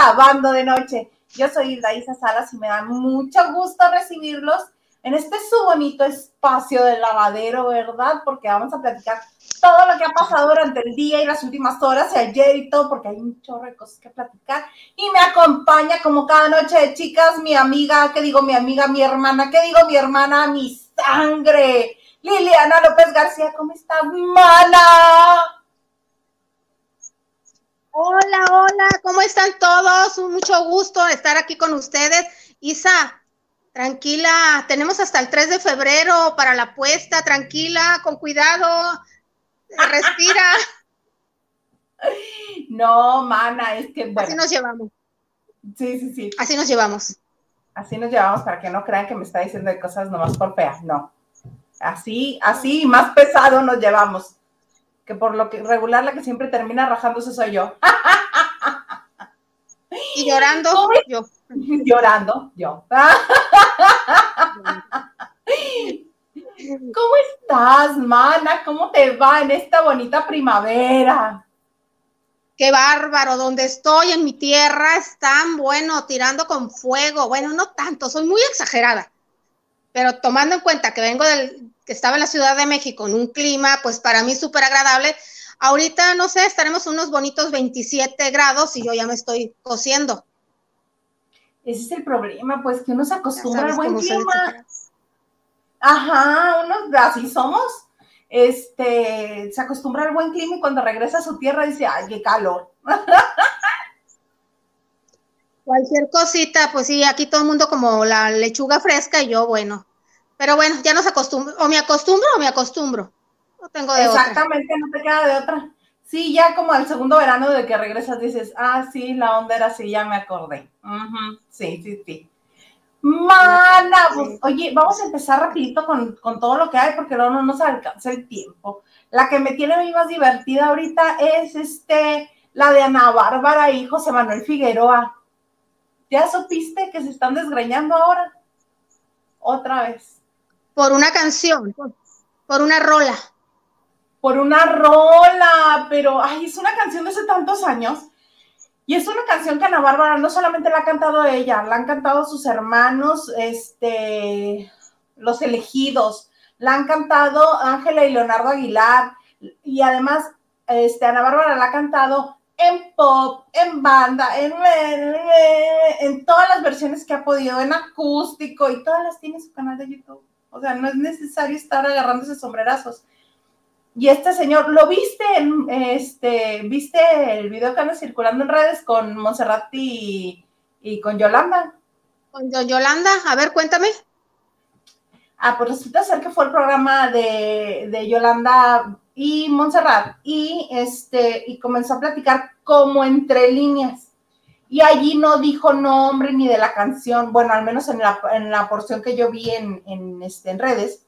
Lavando de Noche. Yo soy Isa Salas y me da mucho gusto recibirlos en este su bonito espacio del lavadero, ¿verdad? Porque vamos a platicar todo lo que ha pasado durante el día y las últimas horas y ayer y todo, porque hay un chorro de cosas que platicar. Y me acompaña como cada noche de chicas mi amiga, ¿qué digo mi amiga, mi hermana? ¿Qué digo mi hermana, mi sangre? Liliana López García, ¿cómo estás, mana? Hola, hola, ¿cómo están todos? Mucho gusto estar aquí con ustedes. Isa, tranquila, tenemos hasta el 3 de febrero para la apuesta, tranquila, con cuidado, respira. No, mana, es que Así nos llevamos. Sí, sí, sí. Así nos llevamos. Así nos llevamos para que no crean que me está diciendo de cosas nomás por fea, no. Así, así, más pesado nos llevamos que por lo que regular la que siempre termina rajándose soy yo. Y llorando yo. Llorando yo. ¿Cómo estás, mana? ¿Cómo te va en esta bonita primavera? Qué bárbaro, donde estoy en mi tierra están, bueno, tirando con fuego. Bueno, no tanto, soy muy exagerada. Pero tomando en cuenta que vengo del, que estaba en la Ciudad de México en un clima, pues para mí súper agradable. Ahorita, no sé, estaremos unos bonitos 27 grados y yo ya me estoy cociendo. Ese es el problema, pues que uno se acostumbra al buen clima. Ajá, uno así somos. Este, se acostumbra al buen clima y cuando regresa a su tierra dice, ay, qué calor. Cualquier cosita, pues sí, aquí todo el mundo como la lechuga fresca y yo, bueno, pero bueno, ya nos acostumbro, o me acostumbro o me acostumbro. No tengo de Exactamente, no te queda de otra. Sí, ya como al segundo verano de que regresas dices, ah, sí, la onda era así, ya me acordé. Sí, sí, sí. Mana, pues, oye, vamos a empezar rapidito con, todo lo que hay porque luego no nos alcanza el tiempo. La que me tiene a mí más divertida ahorita es este, la de Ana Bárbara y José Manuel Figueroa. ¿Ya supiste que se están desgreñando ahora? Otra vez. Por una canción, por, una rola. Por una rola, pero ay, es una canción de hace tantos años. Y es una canción que Ana Bárbara no solamente la ha cantado ella, la han cantado sus hermanos, este, los elegidos, la han cantado Ángela y Leonardo Aguilar, y además, este, Ana Bárbara la ha cantado en pop, en banda, en, en todas las versiones que ha podido, en acústico, y todas las tiene en su canal de YouTube. O sea, no es necesario estar agarrándose sombrerazos. Y este señor, ¿lo viste? este, ¿Viste el video que anda circulando en redes con Monserrat y, con Yolanda? Con Yolanda, a ver, cuéntame. Ah, pues resulta ser que fue el programa de, de Yolanda y Montserrat y este y comenzó a platicar como entre líneas y allí no dijo nombre ni de la canción, bueno, al menos en la, porción que yo vi en, este, en redes,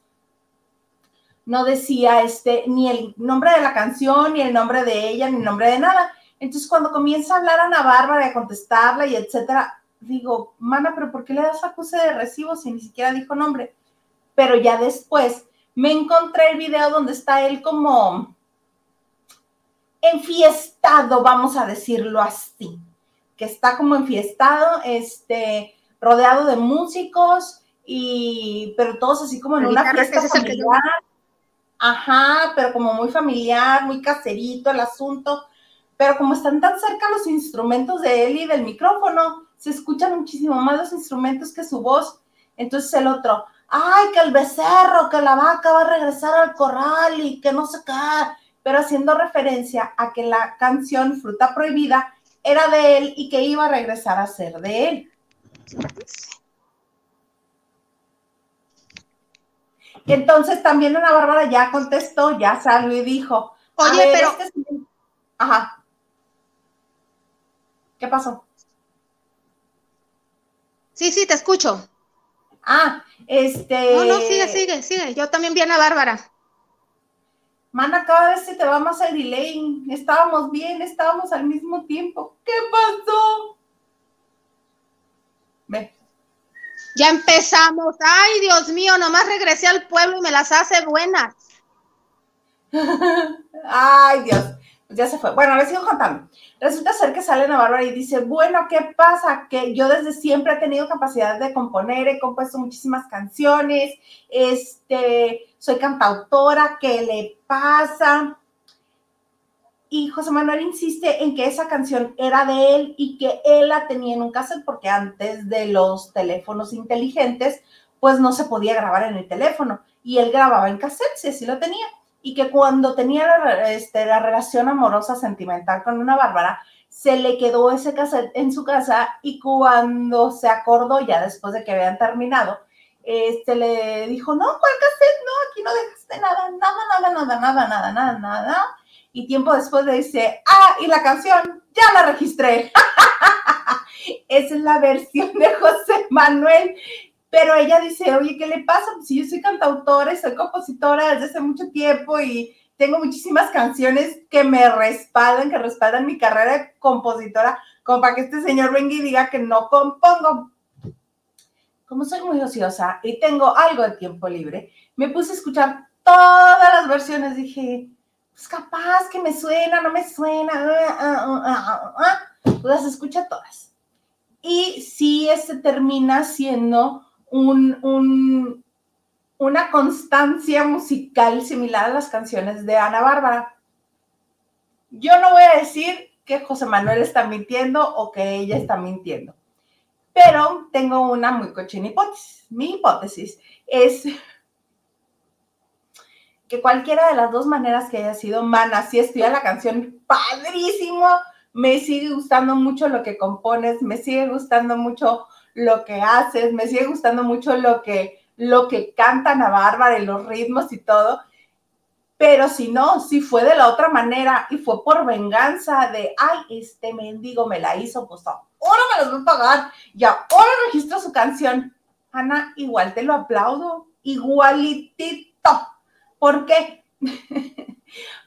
no decía este, ni el nombre de la canción, ni el nombre de ella, ni el nombre de nada. Entonces, cuando comienza a hablar a Ana Bárbara y a contestarla y etcétera, digo, mana, pero ¿por qué le das acuse de recibo si ni siquiera dijo nombre? Pero ya después me encontré el video donde está él como enfiestado, vamos a decirlo así que está como enfiestado, este, rodeado de músicos, y, pero todos así como en una fiesta familiar. Ajá, pero como muy familiar, muy caserito el asunto. Pero como están tan cerca los instrumentos de él y del micrófono, se escuchan muchísimo más los instrumentos que su voz. Entonces el otro, ay, que el becerro, que la vaca va a regresar al corral y que no se cae, pero haciendo referencia a que la canción Fruta Prohibida era de él y que iba a regresar a ser de él. Entonces también Ana Bárbara ya contestó, ya salió y dijo, oye, pero... Este Ajá. ¿Qué pasó? Sí, sí, te escucho. Ah, este... No, no, sigue, sigue, sigue. Yo también vi a Ana Bárbara. Mana, cada vez se te va más el delay. Estábamos bien, estábamos al mismo tiempo. ¿Qué pasó? Ve. Ya empezamos. Ay, Dios mío, nomás regresé al pueblo y me las hace buenas. Ay, Dios. Ya se fue. Bueno, les sigo contando. Resulta ser que sale Ana Bárbara y dice, bueno, ¿qué pasa? Que yo desde siempre he tenido capacidad de componer, he compuesto muchísimas canciones, este, soy cantautora, ¿qué le pasa? Y José Manuel insiste en que esa canción era de él y que él la tenía en un cassette porque antes de los teléfonos inteligentes, pues no se podía grabar en el teléfono y él grababa en cassette, si así lo tenía. Y que cuando tenía la, este, la relación amorosa sentimental con una Bárbara, se le quedó ese cassette en su casa y cuando se acordó, ya después de que habían terminado, este le dijo, no, ¿cuál cassette? No, aquí no dejaste nada, nada, nada, nada, nada, nada, nada, nada. Y tiempo después le dice, ah, y la canción, ya la registré. Esa es la versión de José Manuel. Pero ella dice, oye, ¿qué le pasa? Pues si yo soy cantautora y soy compositora desde hace mucho tiempo y tengo muchísimas canciones que me respaldan, que respaldan mi carrera de compositora, como para que este señor venga y diga que no compongo. Como soy muy ociosa y tengo algo de tiempo libre, me puse a escuchar todas las versiones. Dije, pues capaz que me suena, no me suena, ah, ah, ah, las escucha todas. Y sí, este termina siendo un, un, una constancia musical similar a las canciones de Ana Bárbara. Yo no voy a decir que José Manuel está mintiendo o que ella está mintiendo, pero tengo una muy cochina hipótesis. Mi hipótesis es que cualquiera de las dos maneras que haya sido, mana, si estudia la canción, padrísimo, me sigue gustando mucho lo que compones, me sigue gustando mucho lo que haces, me sigue gustando mucho lo que, lo que cantan a Bárbara y los ritmos y todo. Pero si no, si fue de la otra manera y fue por venganza de, ay, este mendigo me la hizo, pues ahora me los voy a pagar y ahora registro su canción. Ana, igual te lo aplaudo, igualitito. ¿Por qué?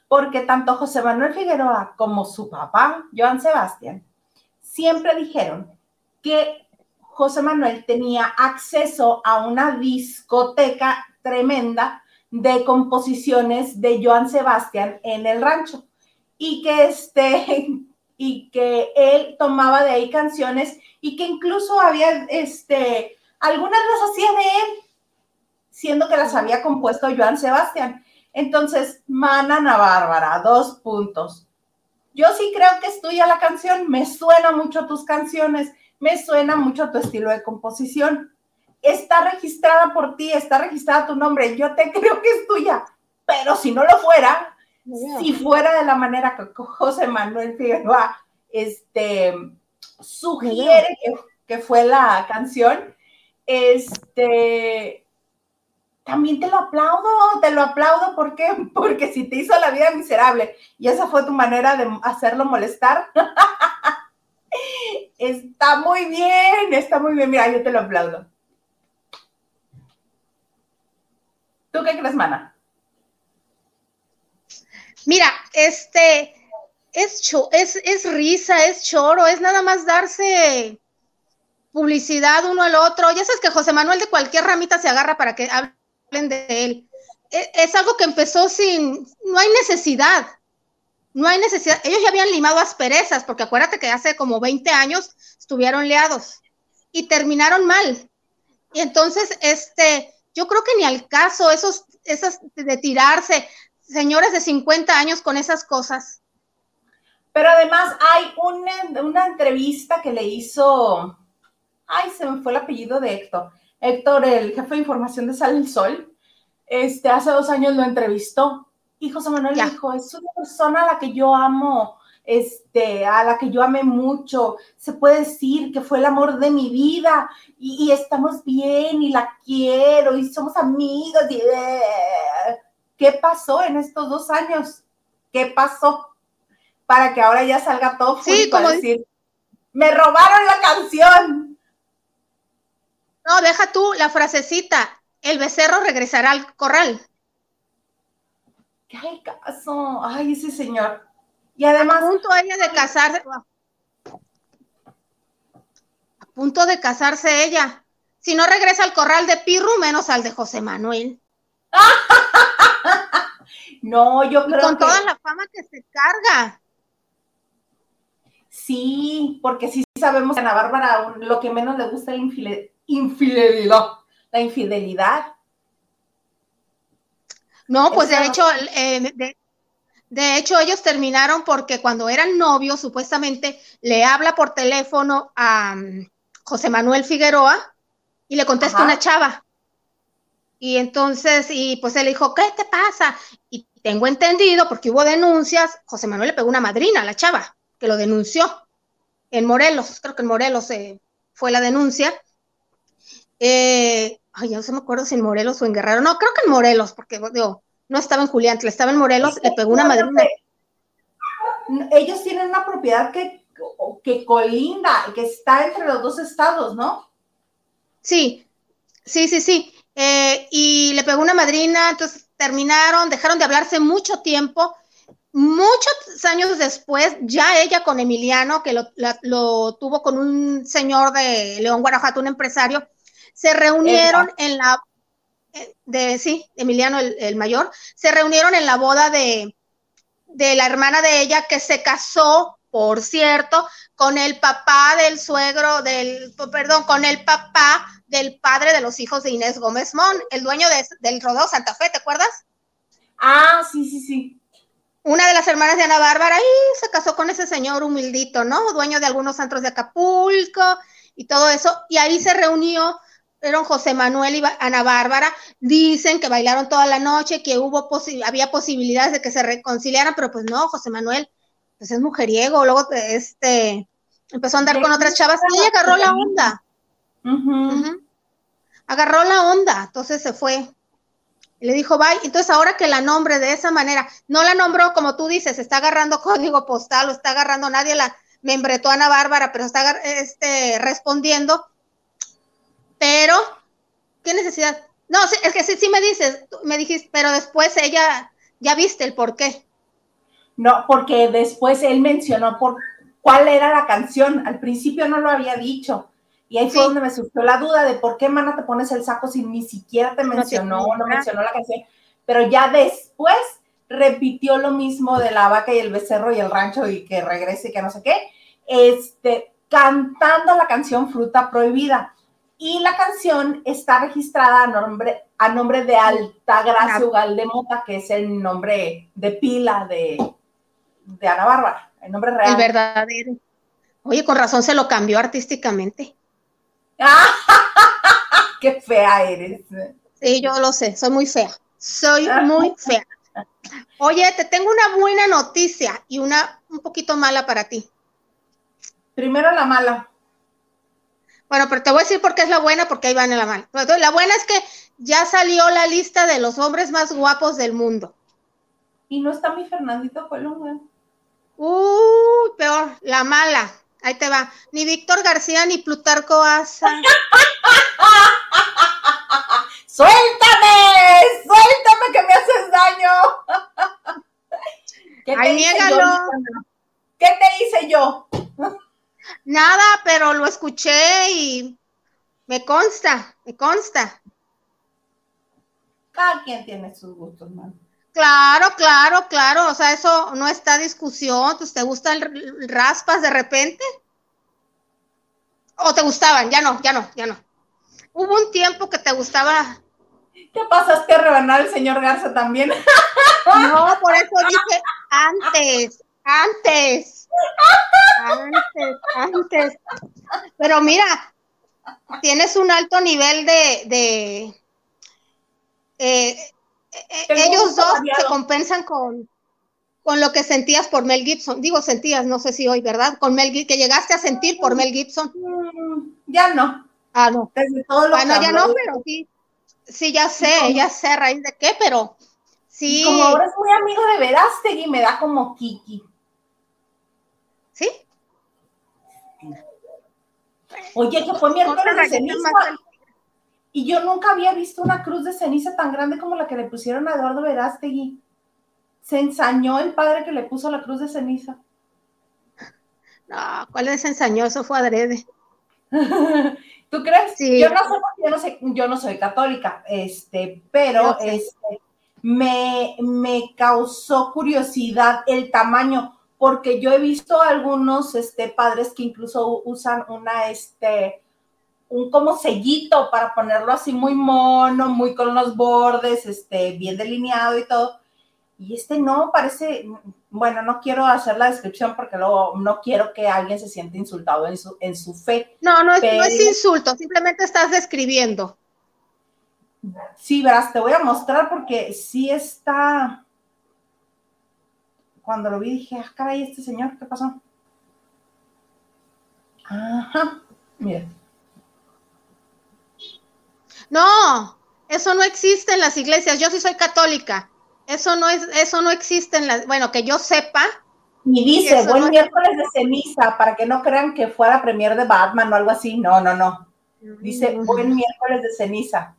Porque tanto José Manuel Figueroa como su papá, Joan Sebastián, siempre dijeron que José Manuel tenía acceso a una discoteca tremenda de composiciones de Joan Sebastián en el rancho y que este y que él tomaba de ahí canciones y que incluso había este algunas las hacía de él siendo que las había compuesto Joan Sebastián. Entonces, Mana Bárbara, dos puntos. Yo sí creo que es tuya la canción, me suena mucho tus canciones, me suena mucho tu estilo de composición. Está registrada por ti, está registrada tu nombre, yo te creo que es tuya, pero si no lo fuera, si fuera de la manera que José Manuel Figueroa este, sugiere que, que fue la canción, este, también te lo aplaudo, te lo aplaudo, ¿por qué? Porque si te hizo la vida miserable y esa fue tu manera de hacerlo molestar, está muy bien, está muy bien, mira, yo te lo aplaudo. ¿Tú qué crees, Mana? Mira, este, es, es, es risa, es choro, es nada más darse publicidad uno al otro. Ya sabes que José Manuel de cualquier ramita se agarra para que hable de él. E, es, algo que empezó sin, no hay necesidad, no hay necesidad. Ellos ya habían limado asperezas, porque acuérdate que hace como 20 años estuvieron leados y terminaron mal. Y entonces, este, yo creo que ni al caso, esos, esas de tirarse, señores de 50 años con esas cosas. Pero además hay una, una entrevista que le hizo, ay, se me fue el apellido de Héctor, Héctor, el jefe de información de Sal el Sol, este, hace dos años lo entrevistó y José Manuel dijo, es una persona a la que yo amo, este, a la que yo amé mucho, se puede decir que fue el amor de mi vida y, estamos bien y la quiero y somos amigos. Y, eh, ¿Qué pasó en estos dos años? ¿Qué pasó? Para que ahora ya salga todo sí, como decir, me robaron la canción. No, deja tú la frasecita. El becerro regresará al corral. ¿Qué hay caso? Ay, ese señor. Y además. A punto ella de casarse. A punto de casarse ella. Si no regresa al corral de Pirru, menos al de José Manuel. no, yo creo con toda la fama que se carga. Sí, porque sí sabemos que a Ana Bárbara lo que menos le gusta es la infidelidad. La infidelidad. No, pues de hecho, eh, de, hecho ellos terminaron porque cuando eran novios, supuestamente le habla por teléfono a mm, José Manuel Figueroa y le contesta una chava. Y entonces, y pues él dijo, ¿qué te pasa? Y tengo entendido, porque hubo denuncias, José Manuel le pegó una madrina a la chava que lo denunció en Morelos, creo que en Morelos eh, fue la denuncia. Eh, ay, ya no se me acuerdo si en Morelos o en Guerrero, no, creo que en Morelos, porque digo, no estaba en Julián, estaba en Morelos, le pegó una madrina. Ellos tienen una propiedad que, que colinda, que está entre los dos estados, ¿no? Sí, sí, sí, sí. Eh, y le pegó una madrina, entonces terminaron, dejaron de hablarse mucho tiempo Muchos años después, ya ella con Emiliano, que lo, tuvo con un señor de León, Guanajuato, un empresario, se reunieron en la, de, sí, Emiliano el, mayor, se reunieron en la boda de, de la hermana de ella que se casó, por cierto, con el papá del suegro, del, perdón, con el papá del padre de los hijos de Inés Gómez Mon, el dueño del Rodeo Santa Fe, ¿te acuerdas? Ah, sí, sí, sí una de las hermanas de Ana Bárbara y se casó con ese señor humildito, ¿no? Dueño de algunos centros de Acapulco y todo eso. Y ahí se reunió, eran José Manuel y Ana Bárbara. Dicen que bailaron toda la noche, que hubo había posibilidades de que se reconciliaran, pero pues no, José Manuel, pues es mujeriego. Luego este empezó a andar con otras chavas y ella agarró la onda. Agarró la onda, entonces se fue le dijo, bye. Entonces, ahora que la nombre de esa manera, no la nombró como tú dices, está agarrando código postal o está agarrando, nadie la membretó a Ana Bárbara, pero está este, respondiendo. Pero, ¿qué necesidad? No, es que sí, sí me dices, me dijiste, pero después ella, ya viste el por qué. No, porque después él mencionó por cuál era la canción. Al principio no lo había dicho. Y ahí fue donde me surgió la duda de por qué, mana, te pones el saco si ni siquiera te mencionó, no, mencionó la canción. Pero ya después repitió lo mismo de la vaca y el becerro y el rancho y que regrese y que no sé qué, este, cantando la canción Fruta Prohibida. Y la canción está registrada a nombre, a nombre de Altagracia Ugal de Mota, que es el nombre de pila de, de Ana Bárbara, el nombre real. El verdadero. Oye, con razón se lo cambió artísticamente. ¡Qué fea eres! Sí, yo lo sé, soy muy fea. Soy muy fea. Oye, te tengo una buena noticia y una un poquito mala para ti. Primero la mala. Bueno, pero te voy a decir por qué es la buena, porque ahí van en la mala. La buena es que ya salió la lista de los hombres más guapos del mundo. Y no está mi Fernandito Colunga. Uy, peor, la mala. Ahí te va. Ni Víctor García ni Plutarco Asa. ¡Suéltame! ¡Suéltame que me haces daño! ¿Qué Ay, niégalo. ¿Qué te hice yo? Nada, pero lo escuché y me consta, me consta. Cada quien tiene sus gustos, man. Claro, claro, claro. O sea, eso no está discusión. ¿Te gustan raspas de repente? ¿O te gustaban? Ya no, ya no, ya no. Hubo un tiempo que te gustaba. ¿Qué pasaste a rebanar el señor Garza también? No, por eso dije antes, antes. Antes, antes. Pero mira, tienes un alto nivel de, de eh, eh, ellos dos se compensan con, con lo que sentías por Mel Gibson. Digo, sentías, no sé si hoy, ¿verdad? Con Mel Gibson, que llegaste a sentir por Mel Gibson. Mm, ya no. Ah, no. bueno, ya no, pero sí. Sí, ya sé, ya sé a raíz de qué, pero sí. como ahora es muy amigo de Verástegui, me da como Kiki. ¿Sí? Oye, que fue miércoles de ceniza. Y yo nunca había visto una cruz de ceniza tan grande como la que le pusieron a Eduardo Verástegui. Se ensañó el padre que le puso la cruz de ceniza. No, ¿cuál es ensañó? Eso fue adrede. ¿Tú crees? Sí. Yo no, sé, yo no, soy católica, este, pero este, me, me causó curiosidad el tamaño, porque yo he visto algunos este, padres que incluso usan una, este, un como sellito para ponerlo así muy mono, muy con los bordes, este, bien delineado y todo. Y este no, parece, bueno, no quiero hacer la descripción porque luego no quiero que alguien se sienta insultado en su, en su fe. No, no es, no es insulto, simplemente estás describiendo. Sí, verás, te voy a mostrar porque sí está. Cuando lo vi dije, ah, caray, este señor, ¿qué pasó? Ajá, mira. No, eso no existe en las iglesias. Yo sí soy católica. Eso no es, eso no existe en las, bueno, que yo sepa. Y dice, buen miércoles de ceniza, para que no crean que fuera premier de Batman o algo así. No, no, no. Dice, buen miércoles de ceniza.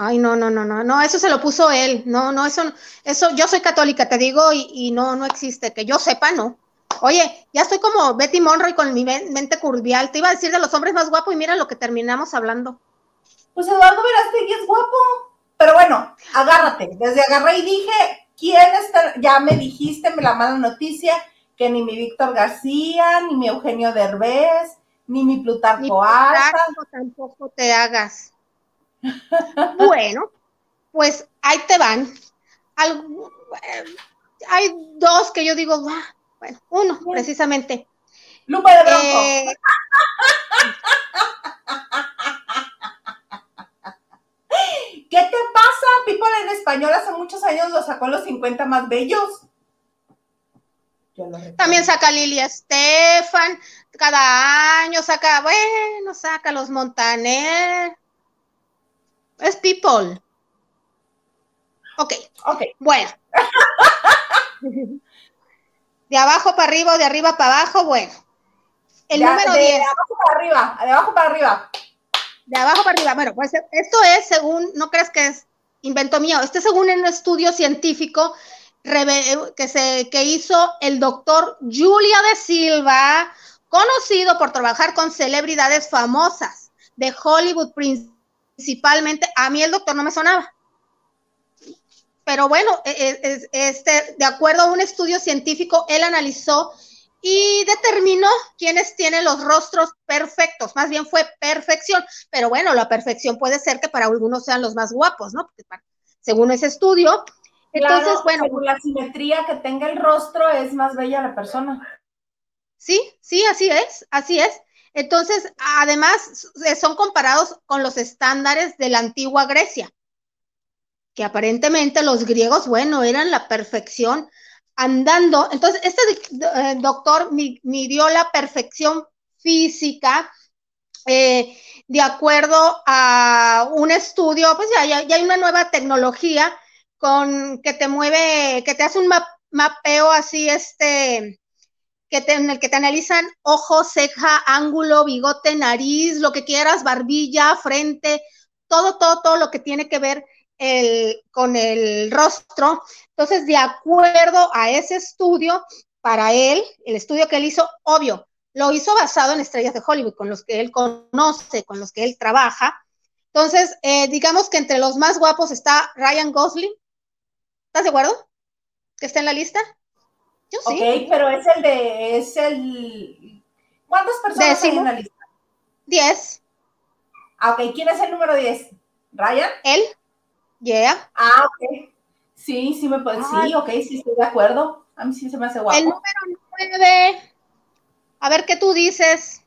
Ay, no, no, no, no, no, eso se lo puso él. No, no, eso, eso, yo soy católica, te digo, y, y no, no existe, que yo sepa, no. Oye, ya estoy como Betty Monroe con mi mente curvial. Te iba a decir de los hombres más guapos y mira lo que terminamos hablando. Pues Eduardo Verástegui es guapo. Pero bueno, agárrate. Desde agarré y dije, ¿quién está? Ya me dijiste, me la mala noticia, que ni mi Víctor García, ni mi Eugenio Derbez, ni mi Plutarco, ni Plutarco tampoco te hagas. Bueno, pues ahí te van. Eh, hay dos que yo digo, bueno, uno precisamente. Lupa de Bronco. Eh, ¿Qué te pasa? People en español hace muchos años lo sacó los 50 más bellos. También saca Lili Estefan, cada año saca, bueno, saca los Montaner. Es People. Ok. Ok. Bueno. de abajo para arriba o de arriba para abajo, bueno. El número 10. De abajo para arriba, de abajo para arriba de abajo para arriba. Bueno, pues esto es según, no crees que es invento mío, este es según un estudio científico que, se, que hizo el doctor Julia de Silva, conocido por trabajar con celebridades famosas de Hollywood principalmente. A mí el doctor no me sonaba. Pero bueno, e, e, este, de acuerdo a un estudio científico, él analizó y determinó quiénes tienen los rostros perfectos, más bien fue perfección, pero bueno, la perfección puede ser que para algunos sean los más guapos, ¿no? según ese estudio. Entonces, bueno. Según la simetría que tenga el rostro, es más bella la persona. Sí, sí, así es, así es. Entonces, además, son comparados con los estándares de la antigua Grecia, que aparentemente los griegos, bueno, eran la perfección andando. Entonces, este eh, doctor midió la perfección física eh, de acuerdo a un estudio, pues ya, ya, hay una nueva tecnología con que te mueve, que te hace un mapeo así, este, que en el que te analizan ojo, ceja, ángulo, bigote, nariz, lo que quieras, barbilla, frente, todo, todo, todo lo que tiene que ver el, con el rostro. Entonces, de acuerdo a ese estudio, para él, el estudio que él hizo, obvio, lo hizo basado en estrellas de Hollywood, con los que él conoce, con los que él trabaja. Entonces, eh, digamos que entre los más guapos está Ryan Gosling. ¿Estás de acuerdo? ¿Que está en la lista? Yo sí. Ok, pero es el de, es el... ¿Cuántas personas hay en la lista? Diez. Ah, ok, ¿quién es el número diez? ¿Ryan? Él. Yeah. Ah, ok. Sí, sí me puede. Sí, ok, sí estoy de acuerdo. A mí sí se me hace guapo. El número nueve. A ver qué tú dices.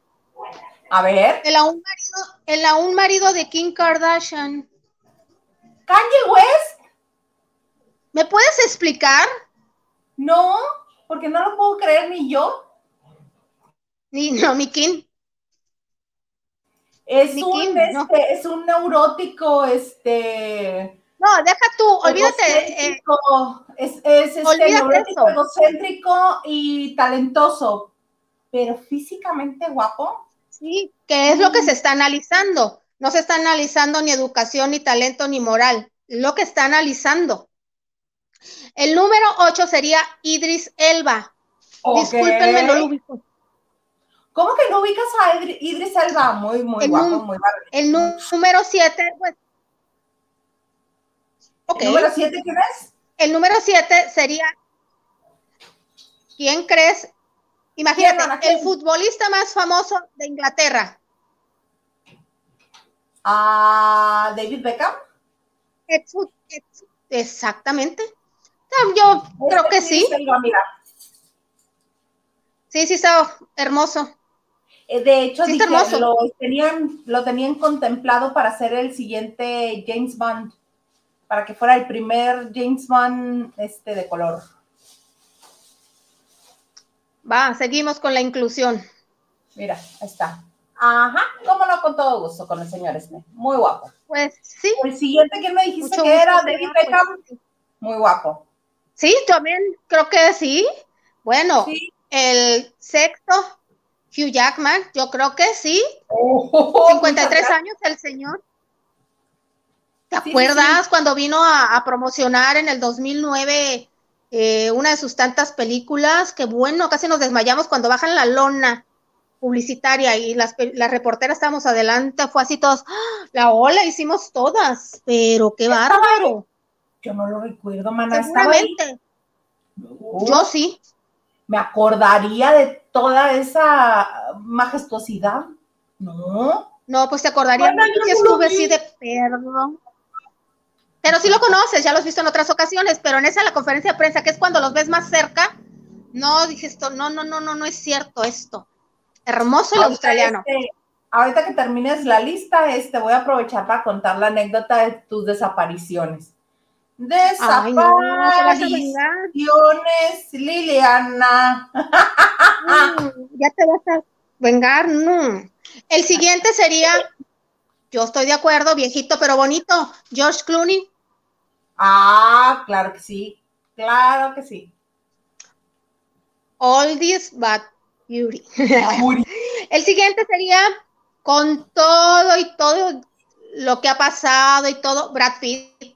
A ver. El aún marido, el aún marido de Kim Kardashian. Kanye West. ¿Me puedes explicar? No, porque no lo puedo creer ni yo. Ni no, mi Kim. Es un, este, es un neurótico, este no, deja tú, olvídate. Eh, es, es este egocéntrico y talentoso, pero físicamente guapo. Sí, que es lo que se está analizando. No se está analizando ni educación, ni talento, ni moral. Lo que está analizando. El número 8 sería Idris Elba. Discúlpenme, no lo ubico. ¿Cómo que no ubicas a Idris Elba? Muy, muy guapo, muy guapo. El número 7, pues ¿El número 7 qué es? El número 7 sería. ¿Quién crees? Imagínate, el futbolista más famoso de Inglaterra. ¿A David Beckham? Exactamente. Yo creo que sí. Sí, sí, está hermoso. Eh, de hecho, lo, tenían, lo tenían contemplado para ser el siguiente James Bond, para que fuera el primer James Bond este, de color. Va, seguimos con la inclusión. Mira, ahí está. Ajá, cómo no, con todo gusto, con el señor Smith. Muy guapo. Pues sí. El siguiente que me dijiste que era David Beckham, muy guapo. Sí, también creo que sí. Bueno, el sexto, Hugh Jackman, yo creo que sí. 53 años el señor. ¿Te acuerdas cuando vino a, promocionar en el 2009 eh, una de sus tantas películas? Que bueno, casi nos desmayamos cuando bajan la lona publicitaria y las, las reporteras estábamos adelante, fue así todos, ¡ah! la ola hicimos todas, pero qué bárbaro. Yo no lo recuerdo, mana. Seguramente. Yo sí. Me acordaría de toda esa majestuosidad. No. No, pues te acordaría que estuve así de perro. Pero sí lo conoces, ya lo has visto en otras ocasiones, pero en esa la conferencia de prensa, que es cuando los ves más cerca, no dije esto, no, no, no, no, no es cierto esto. Hermoso el australiano. Este, ahorita que termines la lista, este, voy a aprovechar para contar la anécdota de tus desapariciones. Desapariciones, Liliana. Mm, ya te vas a vengar, no. El siguiente sería, yo estoy de acuerdo, viejito pero bonito, George Clooney. Ah, claro que sí, claro que sí. Oldies but beauty. El siguiente sería con todo y todo lo que ha pasado y todo, Brad Pitt.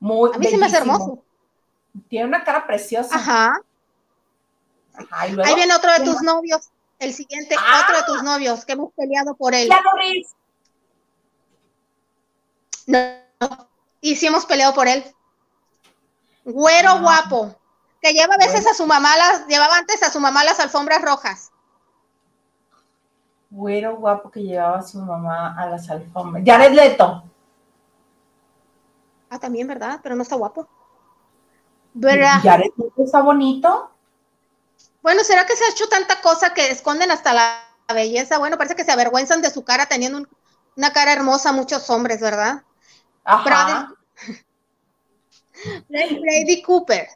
Muy A mí se me hace hermoso. Tiene una cara preciosa. Ajá. Ahí viene otro de tus novios. El siguiente, ah. otro de tus novios, que hemos peleado por él. No, y sí hemos peleado por él. Güero ah. guapo, que lleva a veces a su mamá las, llevaba antes a su mamá las alfombras rojas. Güero guapo que llevaba a su mamá a las alfombras. Jared Leto. Ah, también, ¿verdad? Pero no está guapo. ¿Verdad? ¿Jared está bonito? Bueno, ¿será que se ha hecho tanta cosa que esconden hasta la belleza? Bueno, parece que se avergüenzan de su cara teniendo una cara hermosa muchos hombres, ¿verdad? Ajá. Bradley, Cooper.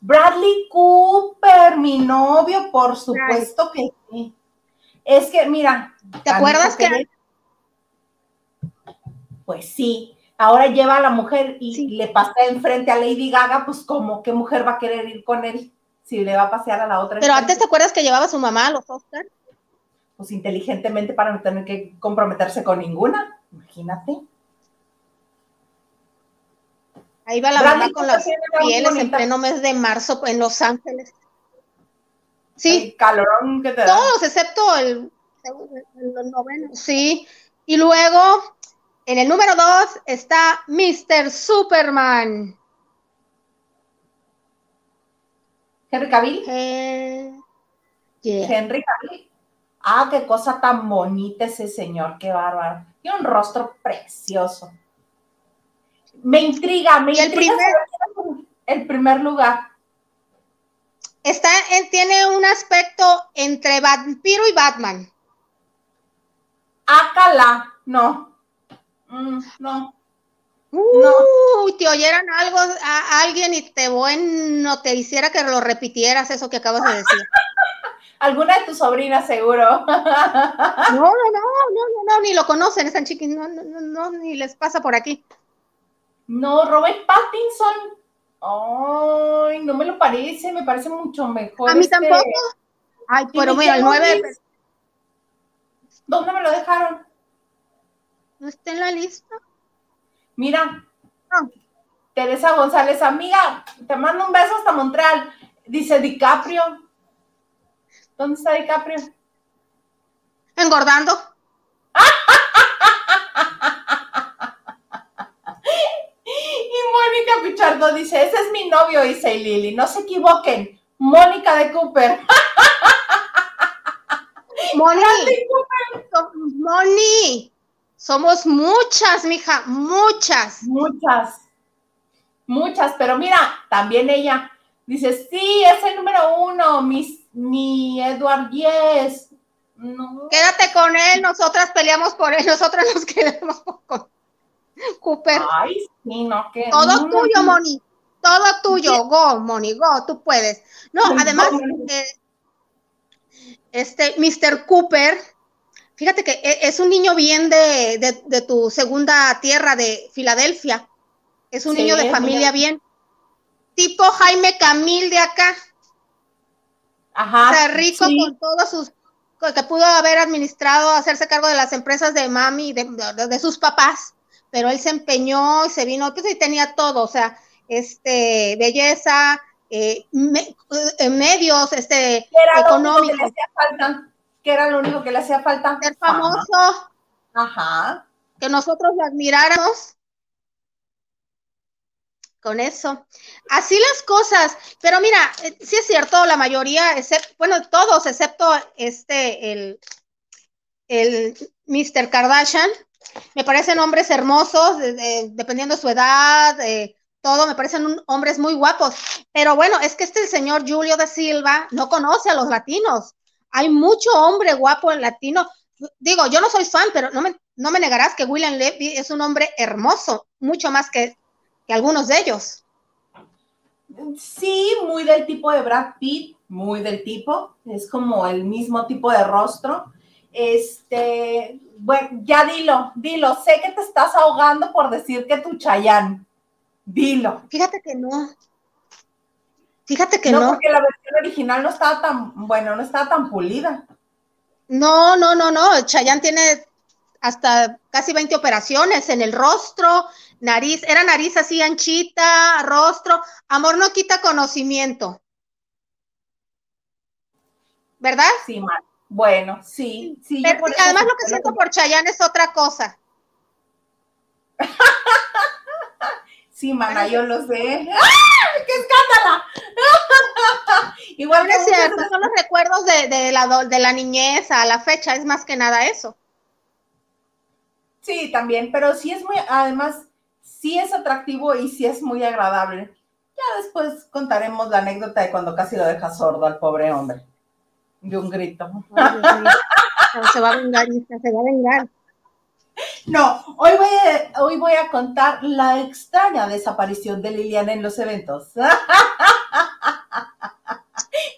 Bradley Cooper, mi novio, por supuesto que sí. Es que, mira. ¿Te acuerdas que... Pues sí, ahora lleva a la mujer y le pasa enfrente a Lady Gaga, pues como qué mujer va a querer ir con él si le va a pasear a la otra. Pero antes te acuerdas que llevaba a su mamá a los Oscars. Pues inteligentemente para no tener que comprometerse con ninguna, imagínate. Ahí va la mamá con las pieles en pleno mes de marzo en Los Ángeles. Sí. El calorón que te da. Todos, excepto el, el noveno. Sí. Y luego en el número dos está Mr. Superman. Henry Cavill. Eh, Henry Cavill. Ah, qué cosa tan bonita ese señor, qué bárbaro. Tiene un rostro precioso. Me intriga, me intriga el primer, el primer lugar. Está tiene un aspecto entre vampiro y Batman. Acala, no. Mm, no. Uy, te oyeran algo a alguien y te bueno te hiciera que lo repitieras eso que acabas de decir. Alguna de tus sobrinas, seguro. no, no, no, no, no, ni lo conocen, están chiquitos, no, no, no, ni les pasa por aquí. No, Robert Pattinson. Ay, no me lo parece, me parece mucho mejor. A mí este tampoco. Ay, pero mira, el 9. ¿Dónde me lo dejaron? ¿No está en la lista? Mira, Teresa González, amiga, te mando un beso hasta Montreal. Dice DiCaprio. ¿Dónde está DiCaprio? Engordando. y Mónica Ricardo dice, ese es mi novio, dice Lili. No se equivoquen. Mónica de Cooper. Moni, Moni, somos muchas, mija, muchas. Muchas, muchas, pero mira, también ella dice, sí, es el número uno, mi, mi Edward Yes. Quédate con él, nosotras peleamos por él, nosotras nos quedamos con Cooper. Ay, sí, no, que. Todo tuyo, Moni. Todo tuyo. Go, Moni, go, tú puedes. No, además, eh, este, Mr. Cooper, fíjate que e, es un niño bien de, tu segunda tierra de Filadelfia. Es un niño de familia bien. Tipo Jaime Camil de acá. Ajá. O sea, rico con todos sus que pudo haber administrado, hacerse cargo de las empresas de mami, de, de, sus papás, pero él se empeñó y se vino, pues y tenía todo, o sea, este, belleza, eh, eh medios, este, económicos. Que le hacía falta? ¿Qué era lo único que le hacía falta? Ser famoso. Ajá. Que nosotros lo admiráramos con eso. Así las cosas, pero mira, eh, sí es cierto, la mayoría, bueno, todos, excepto este, el, el Mr. Kardashian, me parecen hombres hermosos, dependiendo de su edad, todo, me parecen hombres muy guapos, pero bueno, es que este señor Julio da Silva no conoce a los latinos. Hay mucho hombre guapo en latino. Digo, yo no soy fan, pero no me, no me negarás que William Levy es un hombre hermoso, mucho más que algunos de ellos. Sí, muy del tipo de Brad Pitt, muy del tipo, es como el mismo tipo de rostro. Este, bueno, ya dilo, dilo, sé que te estás ahogando por decir que tu Chayán. Dilo. Fíjate que no. Fíjate que no. No, porque la versión original no estaba tan, bueno, no estaba tan pulida. No, no, no, no. Chayán tiene hasta casi 20 operaciones en el rostro, nariz, era nariz así anchita, rostro. Amor no quita conocimiento. ¿Verdad? Sí, mal. Bueno, sí, sí. además lo que siento por Chayán es otra cosa. sí, mana, yo lo sé. ¡Ay, ¡Qué escándala! Igual no es cierto, son los recuerdos de, la, de la niñez a la fecha, es más que nada eso. Sí, también, pero sí es muy, además, sí es atractivo y sí es muy agradable. Ya después contaremos la anécdota de cuando casi lo deja sordo al pobre hombre. De un grito. se va a vengar, se va a vengar. No, hoy voy, a, hoy voy a contar la extraña desaparición de Liliana en los eventos.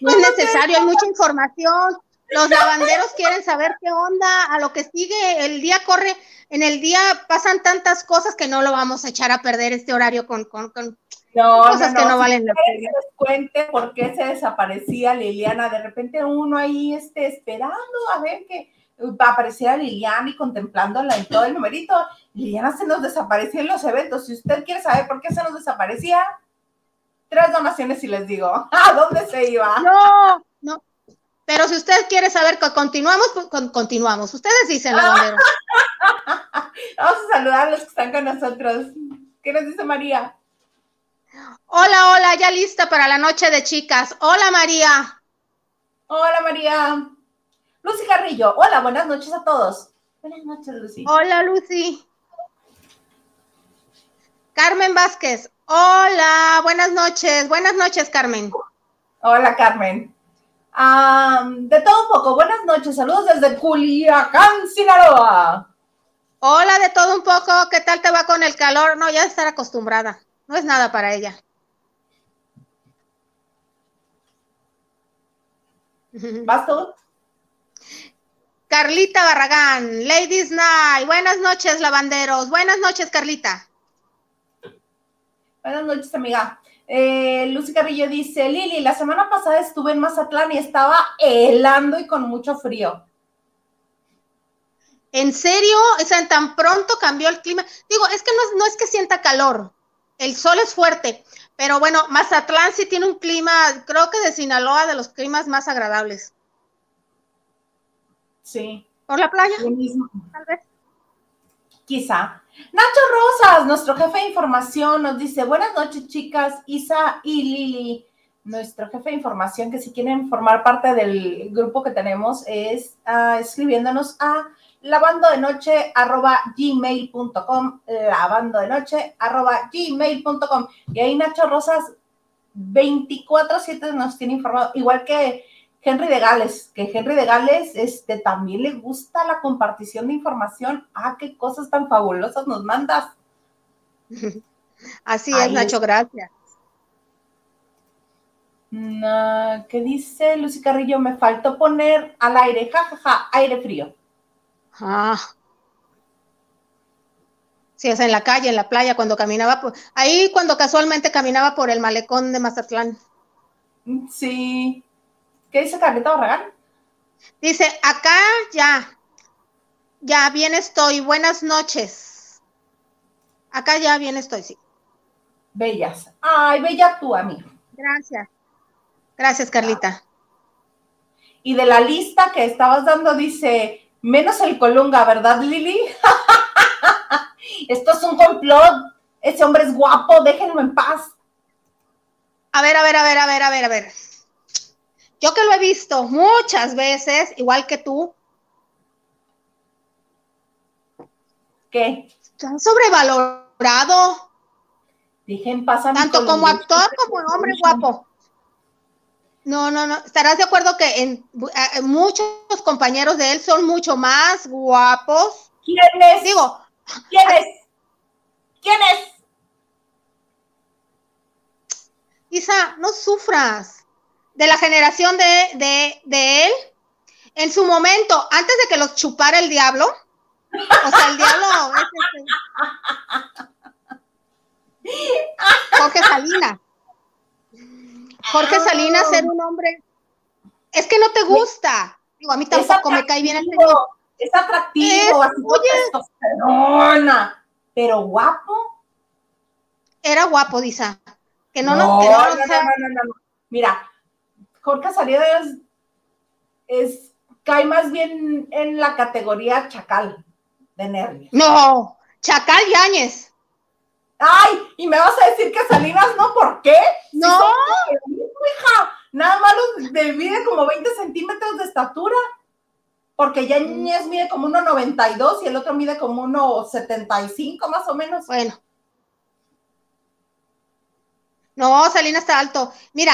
No es necesario, hay mucha información. Los lavanderos quieren saber qué onda, a lo que sigue, el día corre, en el día pasan tantas cosas que no lo vamos a echar a perder este horario con, con, cosas que no valen la pena. les cuente por qué se desaparecía Liliana, de repente uno ahí este, esperando a ver que va a aparecer a Liliana y contemplándola en todo el numerito. Liliana se nos desapareció en los eventos. Si usted quiere saber por qué se nos desaparecía, tres donaciones y les digo, ¿a dónde se iba? No, no. Pero si usted quiere saber continuamos, pues, continuamos. Ustedes dicen, lavandero. Vamos a saludar a los que están con nosotros. ¿Qué nos dice María? Hola, hola, ya lista para la noche de chicas. Hola, María. Hola, María. Lucy Carrillo. Hola, buenas noches a todos. Buenas noches, Lucy. Hola, Lucy. Carmen Vázquez. Hola, buenas noches. Buenas noches, Carmen. Hola, Carmen de todo un poco, buenas noches, saludos desde Culiacán, Sinaloa. Hola, de todo un poco, ¿qué tal te va con el calor? No, ya estar acostumbrada, no es nada para ella. ¿Vas tú? Carlita Barragán, Ladies Night, buenas noches, lavanderos, buenas noches, Carlita. Buenas noches, amiga. Eh, Lucy Carrillo dice, Lili, la semana pasada estuve en Mazatlán y estaba helando y con mucho frío. ¿En serio? O sea, tan pronto cambió el clima. Digo, es que no, no es que sienta calor, el sol es fuerte, pero bueno, Mazatlán sí tiene un clima, creo que de Sinaloa, de los climas más agradables. Sí. ¿Por la playa? Tal vez. Quizá. Nacho Rosas, nuestro jefe de información, nos dice, buenas noches chicas, Isa y Lili. Nuestro jefe de información, que si quieren formar parte del grupo que tenemos, es uh, escribiéndonos a lavando de noche arroba gmail.com, lavando de noche arroba gmail.com. Y ahí Nacho Rosas 24-7 nos tiene informado, igual que Henry de Gales, que Henry de Gales este, también le gusta la compartición de información. Ah, qué cosas tan fabulosas nos mandas. Así es, Nacho, gracias. ¿Qué dice Lucy Carrillo? Me faltó poner al aire, jajaja, ja, ja, aire frío. Ah. Sí, es en la calle, en la playa, cuando caminaba, por, ahí cuando casualmente caminaba por el malecón de Mazatlán. Sí. ¿Qué dice Carlita Barragán? Dice, acá ya, ya bien estoy, buenas noches. Acá ya bien estoy, sí. Bellas. Ay, bella tú, amigo. Gracias. Gracias, Carlita. Y de la lista que estabas dando, dice, menos el Colunga, ¿verdad, Lili? Esto es un complot. Ese hombre es guapo, déjenlo en paz. A ver, a ver, a ver, a ver, a ver, a ver. Yo que lo he visto muchas veces, igual que tú. ¿Qué? Están sobrevalorado. Dije, pasa Tanto como actor como hombre guapo. No, no, no. Estarás de acuerdo que en, muchos compañeros de él son mucho más guapos. ¿Quién es? Digo, ¿quién es? ¿Quién es? Isa, no sufras de la generación de, de, de, él, en su momento, antes de que los chupara el diablo, o sea, el diablo es este, Jorge Salinas. Jorge Salinas era un hombre. Es que no te gusta. Digo, a mí tampoco me cae bien el señor. Es atractivo, es, así oye, pero guapo. Era guapo, Disa. Que no, no, nos, que no, no, no, no, no, Mira, Jorge Salinas es, cae más bien en la categoría chacal de nervios. No, chacal Yáñez. Ay, y me vas a decir que Salinas no, ¿por qué? No. Si hija, nada más mide como 20 centímetros de estatura. Porque Yáñez mide como 1,92 y el otro mide como 1,75 más o menos. Bueno. No, Salinas está alto. Mira,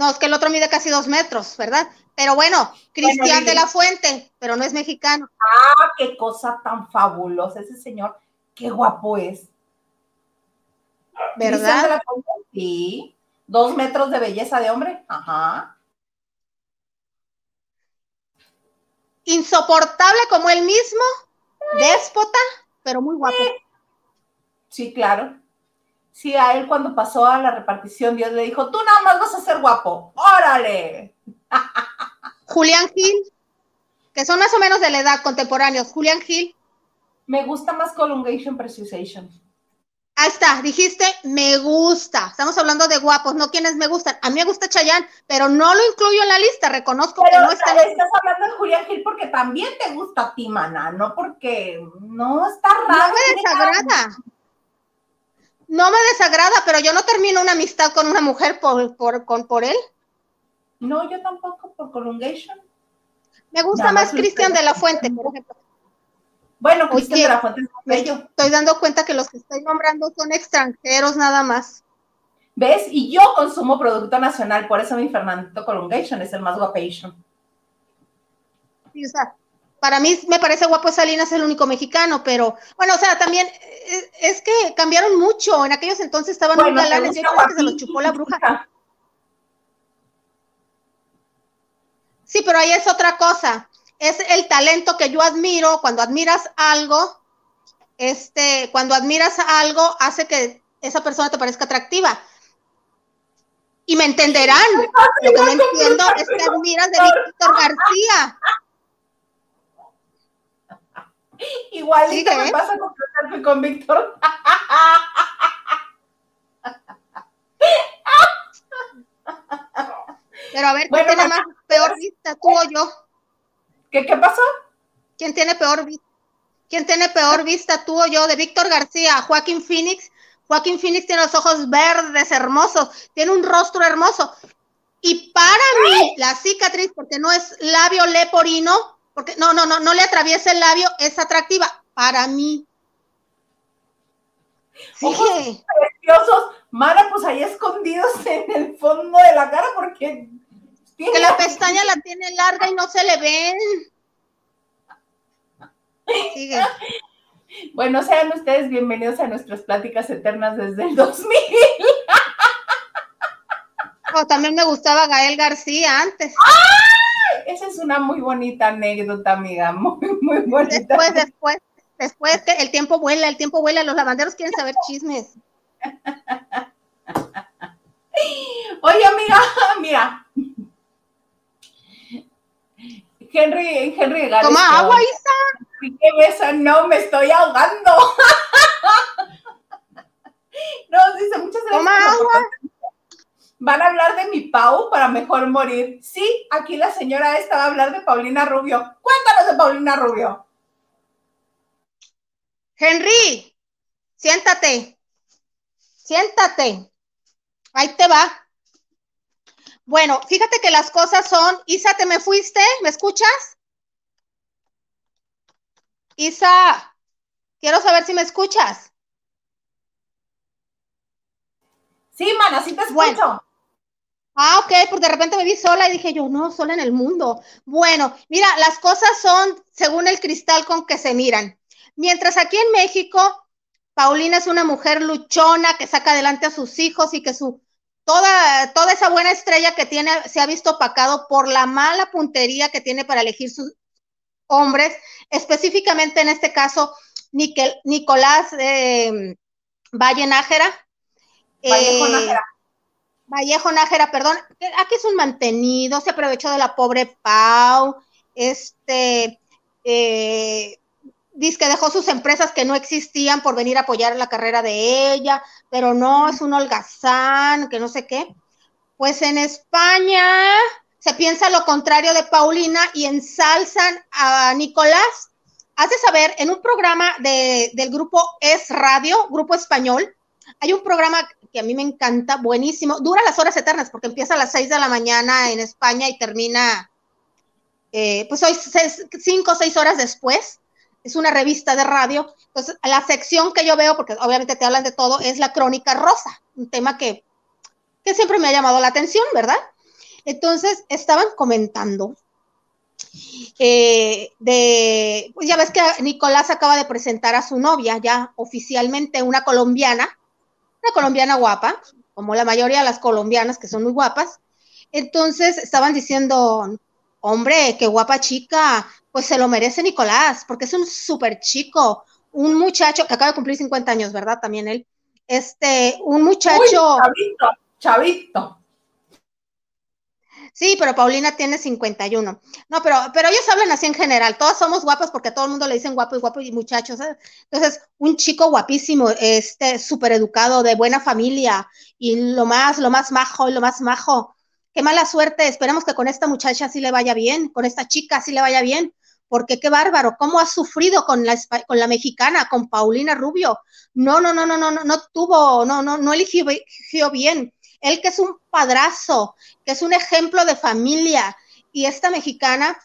no, es que el otro mide casi dos metros, ¿verdad? Pero bueno, Cristian de la Fuente, pero no es mexicano. Ah, qué cosa tan fabulosa ese señor. Qué guapo es. ¿Verdad? De la Fuente, sí. Dos metros de belleza de hombre. Ajá. Insoportable como él mismo, déspota, pero muy guapo. Sí, claro. Sí, a él cuando pasó a la repartición, Dios le dijo, tú nada más vas a ser guapo, órale. Julián Gil, que son más o menos de la edad contemporáneos. Julián Gil. Me gusta más Colungation Precision. Ahí está, dijiste, me gusta. Estamos hablando de guapos, no quienes me gustan. A mí me gusta Chayanne, pero no lo incluyo en la lista, reconozco que no está. Estás hablando de Julián Gil porque también te gusta a ti, mana, no porque no está raro. No me desagrada no me desagrada, pero yo no termino una amistad con una mujer por, por, con, por él. No, yo tampoco, por Colungation. Me gusta más Cristian de la Fuente, por ejemplo. Bueno, Cristian de la Fuente me estoy dando cuenta que los que estoy nombrando son extranjeros nada más. ¿Ves? Y yo consumo producto nacional, por eso mi Fernando Colungation es el más guapation. Sí, o sea, para mí me parece guapo Salinas el único mexicano, pero bueno, o sea, también eh, es, que cambiaron mucho. En aquellos entonces estaban muy galanes, yo creo que se los chupó la bruja. Sí, pero ahí es otra cosa. Es el talento que yo admiro. Cuando admiras algo, este, cuando admiras algo, hace que esa persona te parezca atractiva. Y me entenderán. Lo que no entiendo es que admiras de Víctor García. Igualito me pasa con, con Víctor. Pero a ver, ¿quién tiene más peor vista, tú o yo? ¿Qué, qué pasó? ¿Quién tiene peor vista? ¿Quién tiene peor vista, tú o yo? De Víctor García, Joaquín Phoenix. Joaquín Phoenix tiene los ojos verdes, hermosos, tiene un rostro hermoso. Y para mí, la cicatriz, porque no es labio leporino, porque no, no, no, no le atraviesa el labio, es atractiva. Para mí. Ojos preciosos, Mara, pues ahí escondidos en el fondo de la cara, porque. Que la pestaña la tiene larga y no se le ven. Sigue. Bueno, sean ustedes bienvenidos a nuestras pláticas eternas desde el 2000. Oh, también me gustaba Gael García antes. ¡Ay! Esa es una muy bonita anécdota, amiga. Muy, muy bonita. Después, después, después que el tiempo vuela, el tiempo vuela, los lavanderos quieren saber chismes. Oye, amiga, mira. Henry, Henry Toma agua, Isa. ¿Qué besa? No, me estoy ahogando. no, dice muchas gracias. Toma agua. Van a hablar de mi Pau para mejor morir. Sí, aquí la señora esta va a hablar de Paulina Rubio. Cuéntanos de Paulina Rubio. Henry, siéntate. Siéntate. Ahí te va. Bueno, fíjate que las cosas son, Isa, ¿te me fuiste? ¿Me escuchas? Isa, quiero saber si me escuchas. Sí, mana, sí te escucho. Ah, ok, pues de repente me vi sola y dije yo, no, sola en el mundo. Bueno, mira, las cosas son según el cristal con que se miran. Mientras aquí en México, Paulina es una mujer luchona que saca adelante a sus hijos y que su toda, toda esa buena estrella que tiene se ha visto opacado por la mala puntería que tiene para elegir sus, hombres, específicamente en este caso Nicolás eh, Valle Nájera. Vallejo eh, Nájera. Vallejo Nájera, perdón. Aquí es un mantenido, se aprovechó de la pobre Pau. Este, eh, dice que dejó sus empresas que no existían por venir a apoyar la carrera de ella, pero no, es un holgazán, que no sé qué. Pues en España, se piensa lo contrario de Paulina y ensalzan a Nicolás. Hace saber, en un programa del grupo Es Radio, grupo español, hay un programa que a mí me encanta, buenísimo, dura las horas eternas porque empieza a las seis de la mañana en España y termina, eh, pues hoy cinco o seis horas después. Es una revista de radio. Entonces, la sección que yo veo, porque obviamente te hablan de todo, es la crónica rosa, un tema que, que siempre me ha llamado la atención, ¿verdad? Entonces, estaban comentando eh, de, pues ya ves que Nicolás acaba de presentar a su novia, ya oficialmente una colombiana, una colombiana guapa, como la mayoría de las colombianas que son muy guapas. Entonces estaban diciendo, hombre, qué guapa chica, pues se lo merece Nicolás, porque es un súper chico, un muchacho que acaba de cumplir 50 años, ¿verdad? También él. Este, un muchacho. chavito, chavito. Sí, pero Paulina tiene 51. No, pero, pero ellos hablan así en general. Todos somos guapos porque todo el mundo le dicen guapo y guapo y muchachos. ¿eh? Entonces, un chico guapísimo, este, súper educado, de buena familia y lo más, lo más majo y lo más majo. Qué mala suerte. Esperemos que con esta muchacha sí le vaya bien, con esta chica sí le vaya bien. Porque qué bárbaro, cómo ha sufrido con la, con la mexicana, con Paulina Rubio. No, no, no, no, no, no, no tuvo, no, no, no eligió bien él que es un padrazo, que es un ejemplo de familia, y esta mexicana,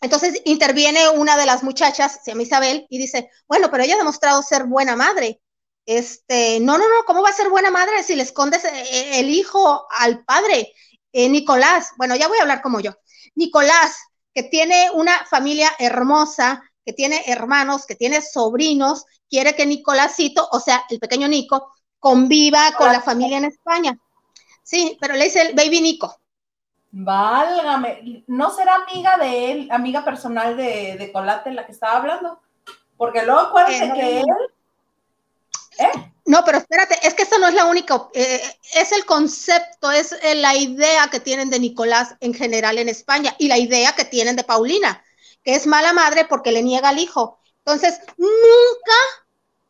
entonces interviene una de las muchachas, se llama Isabel, y dice, bueno, pero ella ha demostrado ser buena madre. Este, no, no, no, ¿cómo va a ser buena madre si le escondes eh, el hijo al padre? Eh, Nicolás, bueno, ya voy a hablar como yo. Nicolás, que tiene una familia hermosa, que tiene hermanos, que tiene sobrinos, quiere que Nicolásito, o sea, el pequeño Nico, conviva con la familia en España. Sí, pero le dice el Baby Nico. Válgame, ¿no será amiga de él, amiga personal de, de Colate la que estaba hablando? Porque luego acuérdate eh, que él... ¿Eh? No, pero espérate, es que eso no es la única, eh, es el concepto, es la idea que tienen de Nicolás en general en España y la idea que tienen de Paulina, que es mala madre porque le niega al hijo. Entonces, nunca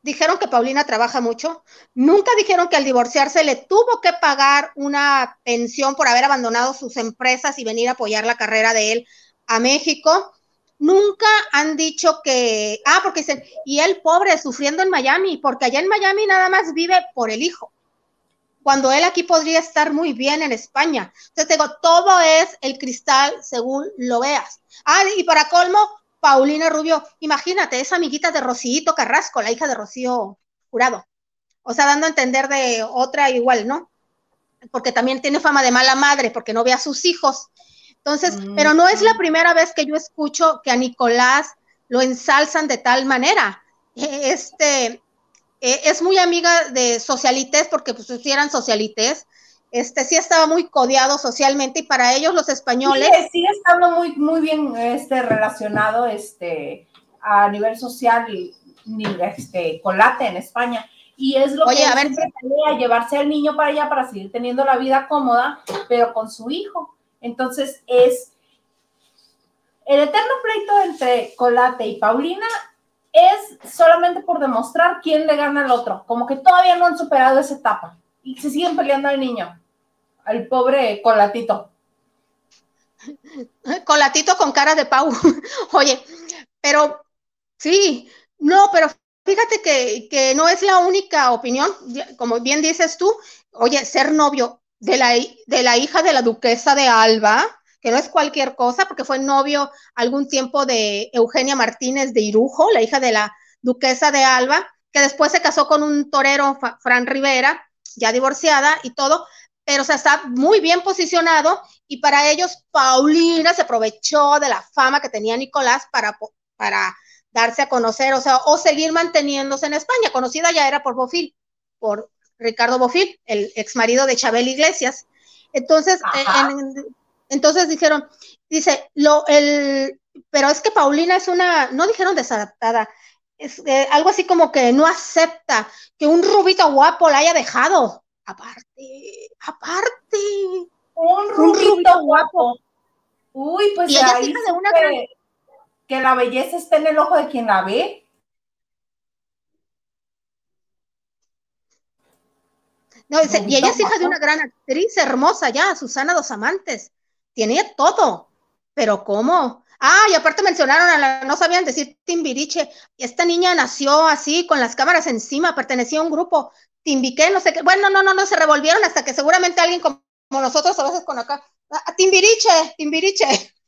dijeron que Paulina trabaja mucho, nunca dijeron que al divorciarse le tuvo que pagar una pensión por haber abandonado sus empresas y venir a apoyar la carrera de él a México. nunca han dicho que, ah, porque dicen, y el pobre sufriendo en Miami, porque allá en Miami nada más vive por el hijo, cuando él aquí podría estar muy bien en España. Entonces digo, todo es el cristal según lo veas. Ah, y para colmo, Paulina Rubio, imagínate, esa amiguita de Rocío Carrasco, la hija de Rocío Jurado. O sea, dando a entender de otra igual, ¿no? Porque también tiene fama de mala madre, porque no ve a sus hijos. Entonces, mm, pero no es la primera vez que yo escucho que a Nicolás lo ensalzan de tal manera. E, este, e, es muy amiga de socialites, porque pues si eran socialites, este sí estaba muy codiado socialmente y para ellos los españoles sigue, sigue estando muy muy bien este relacionado este a nivel social y este colate en España. Y es lo que a ver. a llevarse al niño para allá para seguir teniendo la vida cómoda pero con su hijo. Entonces es el eterno pleito entre Colate y Paulina es solamente por demostrar quién le gana al otro como que todavía no han superado esa etapa y se siguen peleando al niño al pobre colatito. Colatito con cara de pau. Oye, pero sí, no, pero fíjate que, no es la única opinión, como bien dices tú, oye, ser novio de la, de la hija de la duquesa de Alba, que no es cualquier cosa, porque fue novio algún tiempo de Eugenia Martínez de Irujo, la hija de la duquesa de Alba, que después se casó con un torero, Fran Rivera, ya divorciada y todo, pero o sea, está muy bien posicionado y para ellos Paulina se aprovechó de la fama que tenía Nicolás para, para darse a conocer, o sea, o seguir manteniéndose en España. Conocida ya era por Bofil, por Ricardo Bofil, el ex marido de Chabel Iglesias. Entonces, eh, entonces dijeron, dice, lo, el, pero es que Paulina es una, no dijeron desadaptada, es eh, algo así como que no acepta que un rubito guapo la haya dejado. Aparte, aparte. Un rubito, guapo. Uy, pues ahí de una que, que la belleza está en el ojo de quien la ve. No, y ella es hija de una gran actriz hermosa ya, Susana Dos Amantes. Tiene todo. Pero ¿cómo? Ah, y aparte mencionaron a la, no sabían decir Timbiriche. Y esta niña nació así, con las cámaras encima, pertenecía a un grupo. Timbiqué, no sé qué. Bueno, no, no, no, se revolvieron hasta que seguramente alguien como, nosotros a veces con acá. Ah, Timbiriche, Timbiriche.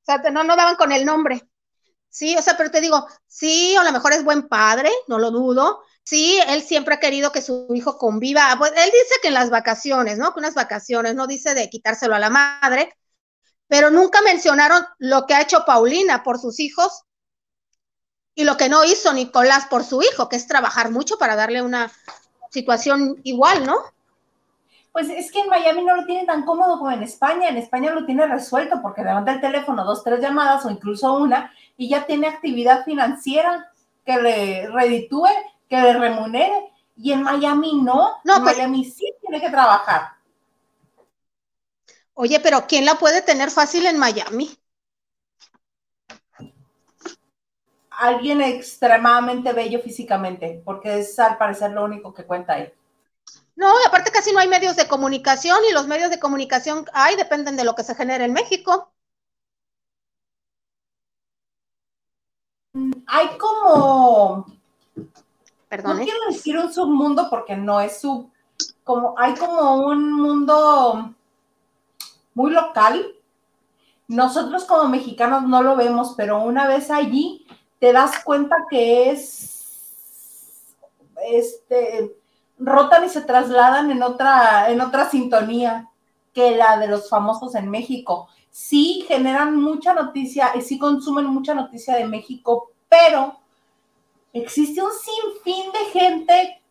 O sea, no, no daban con el nombre. Sí, o sea, pero te digo, sí, a lo mejor es buen padre, no lo dudo. Sí, él siempre ha querido que su hijo conviva. Pues él dice que en las vacaciones, ¿no? Que unas vacaciones, no dice de quitárselo a la madre, pero nunca mencionaron lo que ha hecho Paulina por sus hijos y lo que no hizo Nicolás por su hijo, que es trabajar mucho para darle una situación igual, ¿no? Pues es que en Miami no lo tiene tan cómodo como en España. En España lo tiene resuelto porque levanta el teléfono dos, tres llamadas o incluso una y ya tiene actividad financiera que le reditúe, que le remunere. Y en Miami no. No, en pues Miami sí tiene que trabajar. Oye, pero ¿quién la puede tener fácil en Miami? Alguien extremadamente bello físicamente, porque es al parecer lo único que cuenta ahí. No, aparte casi no hay medios de comunicación y los medios de comunicación hay dependen de lo que se genera en México. Hay como, Perdón. No quiero decir un submundo porque no es sub, como hay como un mundo muy local. Nosotros como mexicanos no lo vemos, pero una vez allí te das cuenta que es, este, rotan y se trasladan en otra, en otra sintonía que la de los famosos en México. Sí generan mucha noticia y sí consumen mucha noticia de México, pero existe un sinfín de gente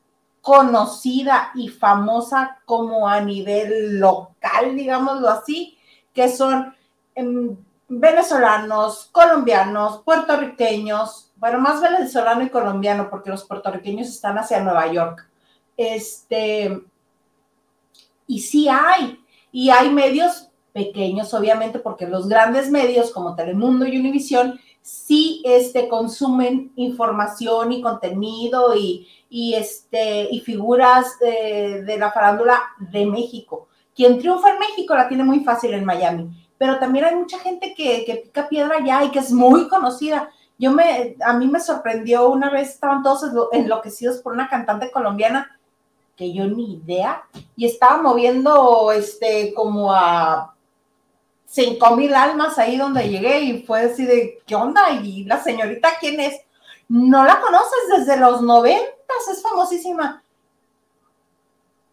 conocida y famosa como a nivel local, digámoslo así, que son em, venezolanos, colombianos, puertorriqueños, bueno, más venezolano y colombiano, porque los puertorriqueños están hacia Nueva York. Este, y sí hay, y hay medios pequeños, obviamente, porque los grandes medios como Telemundo y Univisión sí este, consumen información y contenido y, este, y figuras de, de la farándula de México. Quien triunfa en México la tiene muy fácil en Miami pero también hay mucha gente que, que pica piedra ya y que es muy conocida. Yo me, a mí me sorprendió una vez, estaban todos enloquecidos por una cantante colombiana que yo ni idea, y estaba moviendo este como a cinco mil almas ahí donde llegué y fue así de, ¿qué onda? Y la señorita, ¿quién es? No la conoces desde los noventas, es famosísima.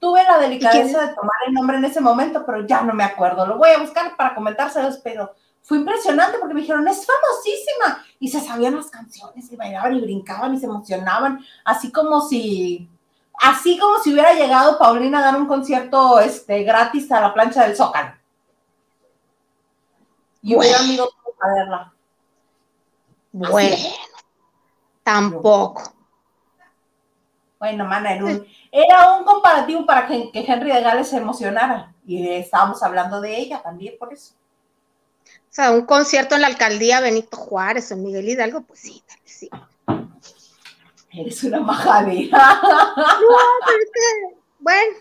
Tuve la delicadeza de tomar el nombre en ese momento, pero ya no me acuerdo. Lo voy a buscar para comentárselos, pero fue impresionante porque me dijeron, es famosísima. Y se sabían las canciones y bailaban y brincaban y se emocionaban, así como si, así como si hubiera llegado Paulina a dar un concierto este, gratis a la plancha del Zócalo. Y hubieran ido a verla. Bueno, tampoco. Bueno, mana, era un, era un comparativo para que, Henry de Gales se emocionara. Y estábamos hablando de ella también por eso. O sea, un concierto en la alcaldía Benito Juárez en Miguel Hidalgo, pues sí, tal vez sí. Eres una majadera. No, bueno,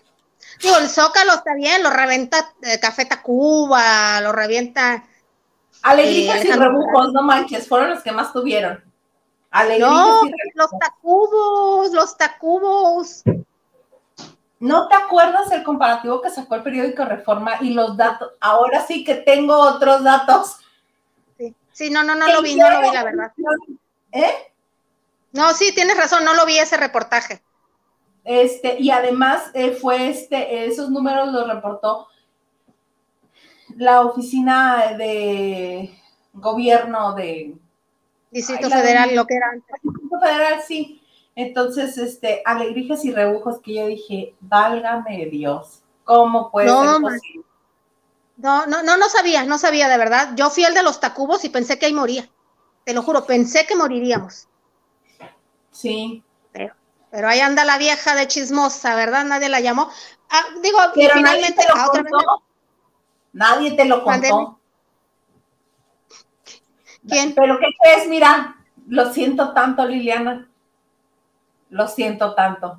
digo, el Zócalo está bien, lo revienta eh, Café Tacuba, lo revienta. Alegrías eh, y rebujos, no manches, fueron los que más tuvieron no, los tacubos, los tacubos. ¿No te acuerdas el comparativo que sacó el periódico Reforma y los datos? Ahora sí que tengo otros datos. Sí, no, no, no lo vi, no lo vi, la verdad. ¿Eh? No, sí, tienes razón, no lo vi ese reportaje. Este, y además eh, fue este, esos números los reportó la oficina de gobierno de Distrito Federal, lo que era antes. Distrito Federal, sí. Entonces, este, alegrijas y rebujos que yo dije, válgame Dios, ¿cómo puede no, ser posible? No, no, no, no sabía, no sabía de verdad. Yo fui el de los tacubos y pensé que ahí moría. Te lo juro, pensé que moriríamos. Sí. Pero, pero ahí anda la vieja de chismosa, ¿verdad? Nadie la llamó. Ah, digo, pero finalmente nadie te lo contó. Nadie te lo contó. ¿Quién? Pero ¿qué crees? Mira, lo siento tanto, Liliana. Lo siento tanto.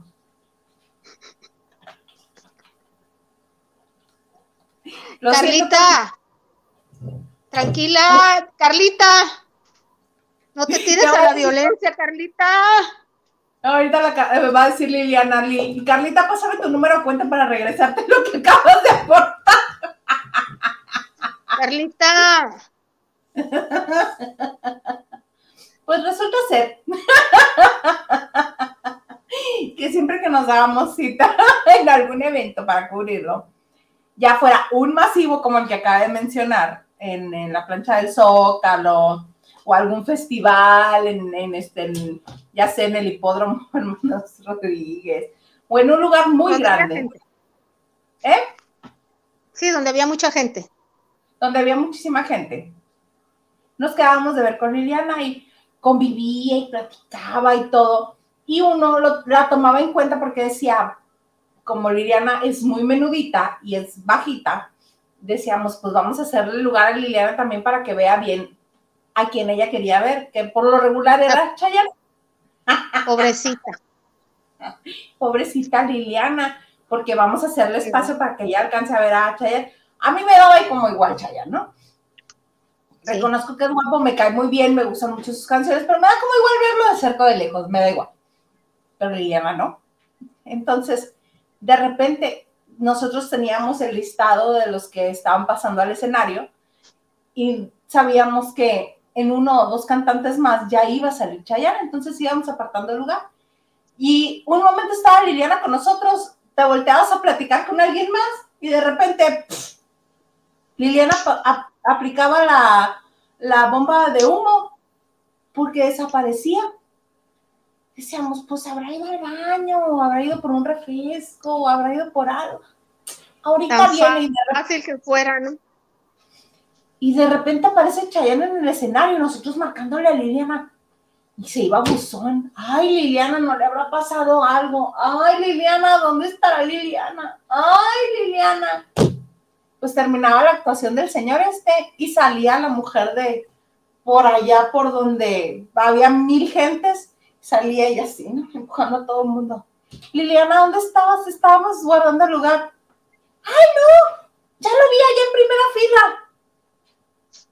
Carlita, tranquila, Carlita. No te tires a la violencia, Carlita. ahorita la, me va a decir Liliana, Carlita, pásame tu número de cuenta para regresarte lo que acabas de aportar. Carlita. Pues resulta ser que siempre que nos dábamos cita en algún evento para cubrirlo, ya fuera un masivo como el que acaba de mencionar, en, la plancha del Zócalo, o algún festival en, este, ya sea en el hipódromo Hermanos Rodríguez, o en un lugar muy grande. ¿Eh? Sí, donde había mucha gente. Donde había muchísima gente nos quedábamos de ver con Liliana y convivía y platicaba y todo. Y uno la tomaba en cuenta porque decía, como Liliana es muy menudita y es bajita, decíamos, pues vamos a hacerle lugar a Liliana también para que vea bien a quien ella quería ver, que por lo regular era Chayanne. Pobrecita. Pobrecita Liliana, porque vamos a hacerle espacio para que ella alcance a ver a Chayanne. A mí me daba como igual Chayanne, ¿no? Reconozco que es guapo, me cae muy bien, me gustan mucho sus canciones, pero me da como igual verlo de cerca o de lejos, me da igual. Pero Liliana no. Entonces, de repente, nosotros teníamos el listado de los que estaban pasando al escenario y sabíamos que en uno o dos cantantes más ya iba a salir Chayanne, entonces íbamos apartando el lugar. Y un momento estaba Liliana con nosotros, te volteabas a platicar con alguien más y de repente Liliana aplicaba la, bomba de humo porque desaparecía. Decíamos, pues habrá ido al baño, habrá ido por un refresco, habrá ido por algo. Ahorita viene. Y fácil que fuera, ¿no? Y de repente aparece Chayanne en el escenario, nosotros marcándole a Liliana. Y se iba a buzón. Ay, Liliana, no le habrá pasado algo. Ay, Liliana, ¿dónde estará Liliana? Ay, Liliana pues terminaba la actuación del señor este y salía la mujer de por allá por donde había mil gentes, salía ella así, ¿no? a todo el mundo. Liliana, ¿dónde estabas? Estábamos guardando el lugar. ¡Ay, no! Ya lo vi allá en primera fila.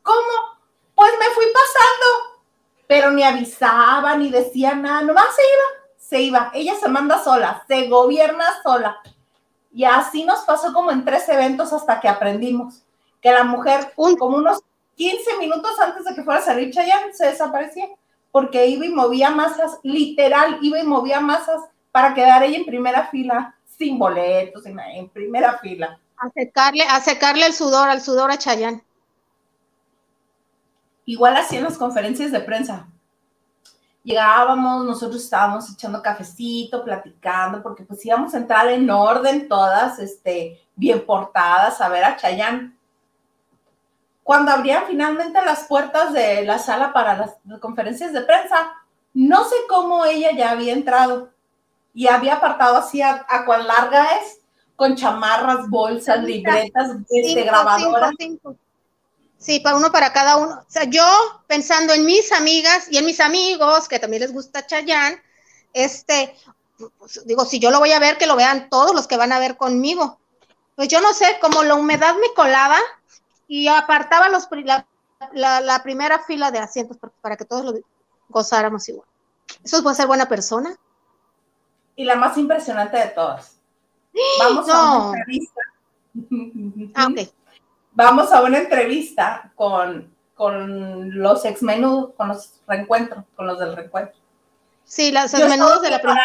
¿cómo? Pues me fui pasando, pero ni avisaba, ni decía nada, nomás se iba, se iba. Ella se manda sola, se gobierna sola. Y así nos pasó como en tres eventos hasta que aprendimos que la mujer, como unos 15 minutos antes de que fuera a salir Chayanne, se desaparecía porque iba y movía masas, literal, iba y movía masas para quedar ella en primera fila, sin boletos, en, primera fila. A secarle, a secarle el sudor, al sudor a Chayanne. Igual así en las conferencias de prensa. Llegábamos, nosotros estábamos echando cafecito, platicando, porque pues íbamos a entrar en orden todas, este, bien portadas, a ver a Chayanne cuando abrían finalmente las puertas de la sala para las conferencias de prensa, no sé cómo ella ya había entrado y había apartado así a, cuán larga es, con chamarras, bolsas, libretas, este, grabadoras. Sí, para uno para cada uno. O sea, yo pensando en mis amigas y en mis amigos, que también les gusta Chayán, este, pues, digo, si yo lo voy a ver, que lo vean todos los que van a ver conmigo. Pues yo no sé, como la humedad me colaba, y apartaba los, la, primera fila de asientos para que todos lo gozáramos igual. Eso puede ser buena persona. Y la más impresionante de todas. Vamos a una entrevista. Ah, Vamos a una entrevista con, con los ex menú, con los reencuentros, con los del reencuentro. Sí, los menudos de la primera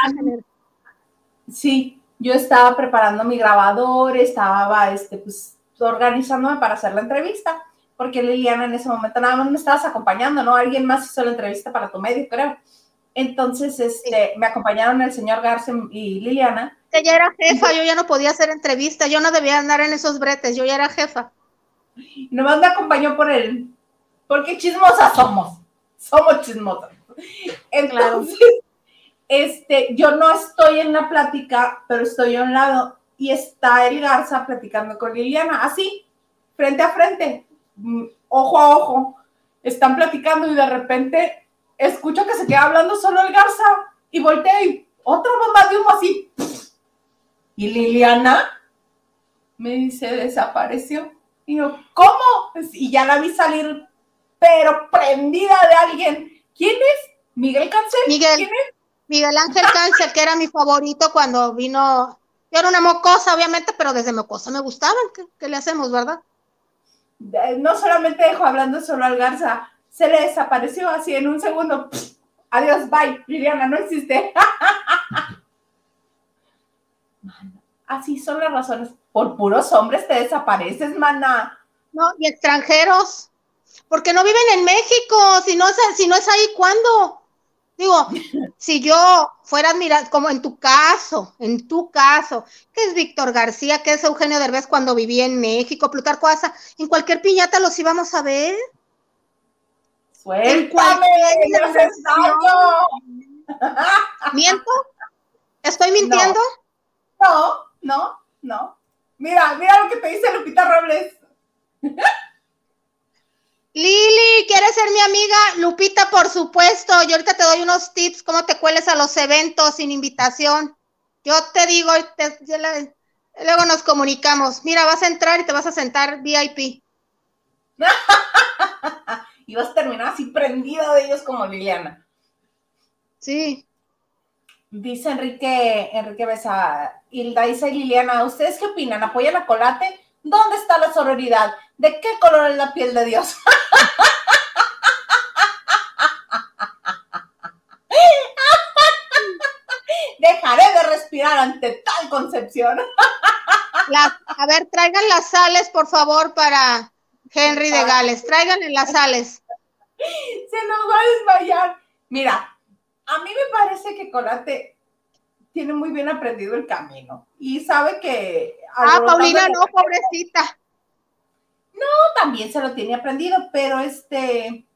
Sí, yo estaba preparando mi grabador, estaba este, pues, organizándome para hacer la entrevista, porque Liliana en ese momento nada más me estabas acompañando, ¿no? Alguien más hizo la entrevista para tu medio, creo. Entonces, este, me acompañaron el señor García y Liliana. Ella era jefa, yo ya no podía hacer entrevista, yo no debía andar en esos bretes, yo ya era jefa. Nomás me acompañó por él, porque chismosas somos, somos chismosas. Entonces, este, yo no estoy en la plática, pero estoy a un lado y está el Garza platicando con Liliana, así, frente a frente, mm, ojo a ojo. Están platicando y de repente escucho que se queda hablando solo el Garza y voltea y otra bomba de humo así. Y Liliana me dice, desapareció. Y yo, ¿cómo? Y ya la vi salir, pero prendida de alguien. ¿Quién es? ¿Miguel Cancel? Miguel, ¿Quién es? Miguel Ángel Cancel, que era mi favorito cuando vino yo era una mocosa, obviamente, pero desde mocosa me gustaban. ¿Qué, le hacemos, verdad? No solamente dejó hablando solo al Garza, se le desapareció así en un segundo. Adiós, bye. Liliana, no existe. así son las razones. Por puros hombres te desapareces, mana. No, y extranjeros. Porque no viven en México. Si no es, si no es ahí, ¿cuándo? Digo, si yo fuera admirado, como en tu caso, en tu caso, que es Víctor García, que es Eugenio Derbez cuando vivía en México, Plutarco Asa, en cualquier piñata los íbamos a ver. Suéltame, ¿Miento? ¿Estoy mintiendo? No, no, no. Mira, mira lo que te dice Lupita Robles. Lili, ¿quieres ser mi amiga? Lupita, por supuesto. Yo ahorita te doy unos tips, cómo te cueles a los eventos sin invitación. Yo te digo, luego nos comunicamos. Mira, vas a entrar y te vas a sentar VIP. y vas a terminar así prendida de ellos como Liliana. Sí. Dice Enrique, Enrique Besa, Hilda dice Liliana, ¿ustedes qué opinan? ¿Apoyan a Colate? ¿Dónde está la sororidad? ¿De qué color es la piel de Dios? Dejaré de respirar ante tal concepción. a ver, traigan las sales, por favor, para Henry de Gales. Traigan las sales. Se nos va a desmayar. Mira, a mí me parece que Colate tiene muy bien aprendido el camino y sabe que... Ah, Paulina, no, pobrecita. No, también se lo tiene aprendido, pero este,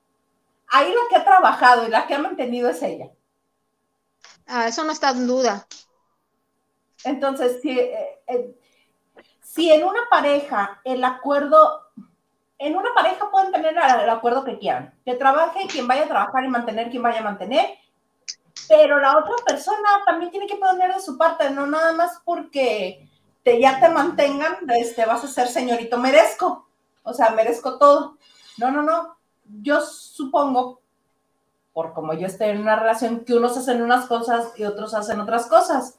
ahí la que ha trabajado y la que ha mantenido es ella. Ah, eso no está en duda. Entonces, si, eh, eh, si en una pareja el acuerdo, en una pareja pueden tener el acuerdo que quieran, que trabaje quien vaya a trabajar y mantener quien vaya a mantener, pero la otra persona también tiene que poner de su parte, no nada más porque te, ya te mantengan, este, vas a ser señorito merezco o sea, merezco todo. No, no, no. Yo supongo, por como yo estoy en una relación, que unos hacen unas cosas y otros hacen otras cosas.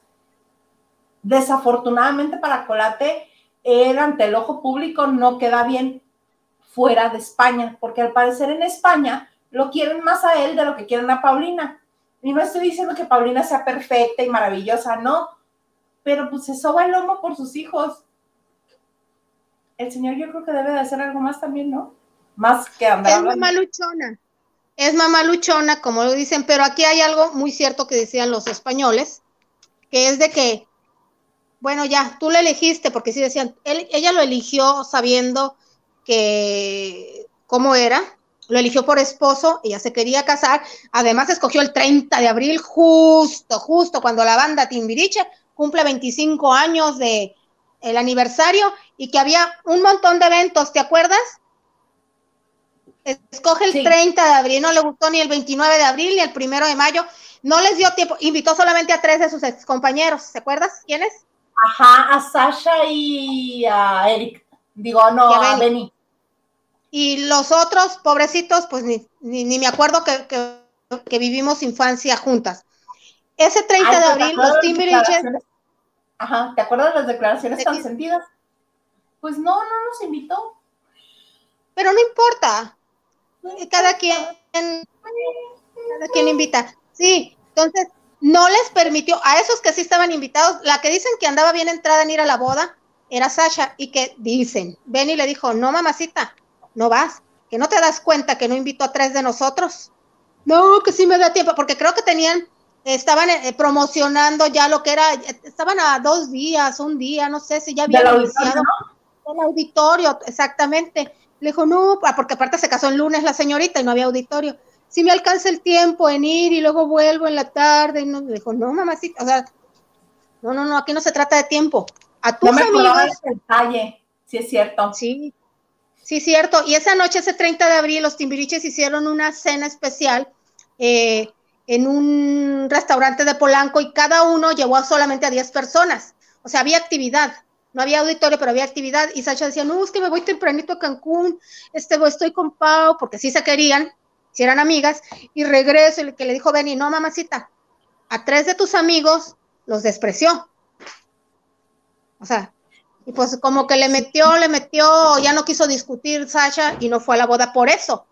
Desafortunadamente para Colate, él ante el ojo público no queda bien fuera de España, porque al parecer en España lo quieren más a él de lo que quieren a Paulina. Y no estoy diciendo que Paulina sea perfecta y maravillosa, no, pero pues se soba el lomo por sus hijos. El señor yo creo que debe de hacer algo más también, ¿no? Más que andar. Es mamá luchona. Es mamá luchona, como lo dicen, pero aquí hay algo muy cierto que decían los españoles, que es de que, bueno, ya, tú le elegiste, porque sí decían, ella lo eligió sabiendo que cómo era, lo eligió por esposo, ella se quería casar, además escogió el 30 de abril, justo, justo cuando la banda Timbiriche cumple 25 años de el aniversario y que había un montón de eventos, ¿te acuerdas? Escoge el 30 de abril, no le gustó ni el 29 de abril ni el primero de mayo, no les dio tiempo, invitó solamente a tres de sus ex compañeros, ¿te acuerdas? ¿Quiénes? Ajá, a Sasha y a Eric, digo, no, a Benny. Y los otros, pobrecitos, pues ni, ni, me acuerdo que, que, vivimos infancia juntas. Ese 30 de abril, los Timbiriches. Ajá, ¿te acuerdas de las declaraciones tan sentidas? Pues no, no nos invitó. Pero no importa. Cada quien, cada quien invita. Sí, entonces no les permitió, a esos que sí estaban invitados, la que dicen que andaba bien entrada en ir a la boda, era Sasha, y que dicen, Benny le dijo, no mamacita, no vas, que no te das cuenta que no invito a tres de nosotros. No, que sí me da tiempo, porque creo que tenían, estaban eh, promocionando ya lo que era, estaban a dos días, un día, no sé si ya había iniciado el auditorio, exactamente. Le dijo, no, ah, porque aparte se casó el lunes la señorita y no había auditorio. Si me alcanza el tiempo en ir y luego vuelvo en la tarde, y no, le dijo, no, mamacita, o sea, no, no, no, aquí no se trata de tiempo. A tus no me amigos. detalle, sí es cierto. Sí, Sí, cierto. Y esa noche, ese 30 de abril, los Timbiriches hicieron una cena especial eh, en un restaurante de Polanco y cada uno llevó solamente a 10 personas. O sea, había actividad. No había auditorio, pero había actividad. Y Sacha decía, no, es que me voy tempranito a Cancún, este, estoy con Pau, porque sí se querían, si eran amigas, y regreso, y que le dijo Benny, no, mamacita, a tres de tus amigos los despreció. O sea, y pues como que le metió, le metió, ya no quiso discutir Sasha y no fue a la boda por eso.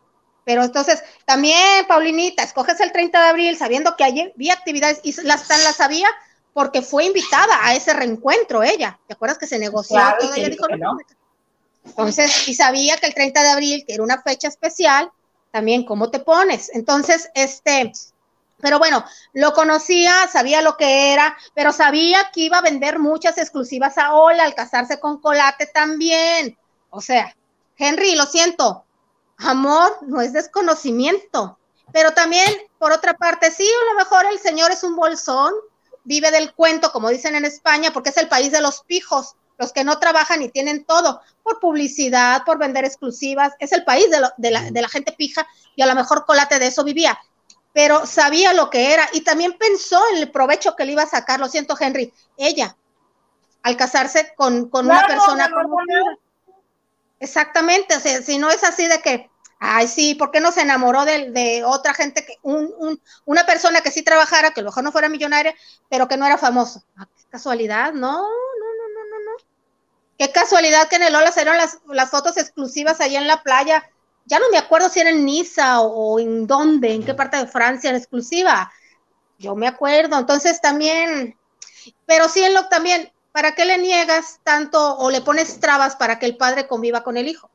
Pero entonces, también, Paulinita, escoges el 30 de abril sabiendo que ayer vi actividades y las tan las sabía porque fue invitada a ese reencuentro ella. ¿Te acuerdas que se negoció todo? Ella dijo, no. Entonces, y sabía que el 30 de abril, que era una fecha especial, también cómo te pones. Entonces, este, pero bueno, lo conocía, sabía lo que era, pero sabía que iba a vender muchas exclusivas a Ola al casarse con Colate también. O sea, Henry, lo siento, amor no es desconocimiento. Pero también, por otra parte, sí, a lo mejor el señor es un bolsón, vive del cuento, como dicen en España, porque es el país de los pijos, los que no trabajan y tienen todo, por publicidad, por vender exclusivas, es el país de, la, de la gente pija y a lo mejor Colate de eso vivía pero sabía lo que era y también pensó en el provecho que le iba a sacar, lo siento Henry, ella, al casarse con, una persona como Exactamente, o sea, si no es así de que, ay, sí, ¿por qué no se enamoró de, otra gente, que un, una persona que sí trabajara, que a lo mejor no fuera millonaria, pero que no era famoso? Ah, qué casualidad, no, no, no, no, no, no. Qué casualidad que en el Ola salieron las, las fotos exclusivas allá en la playa ya no me acuerdo si era en Niza o, en dónde, en qué parte de Francia en exclusiva. Yo me acuerdo, entonces también, pero sí en lo también, ¿para qué le niegas tanto o le pones trabas para que el padre conviva con el hijo?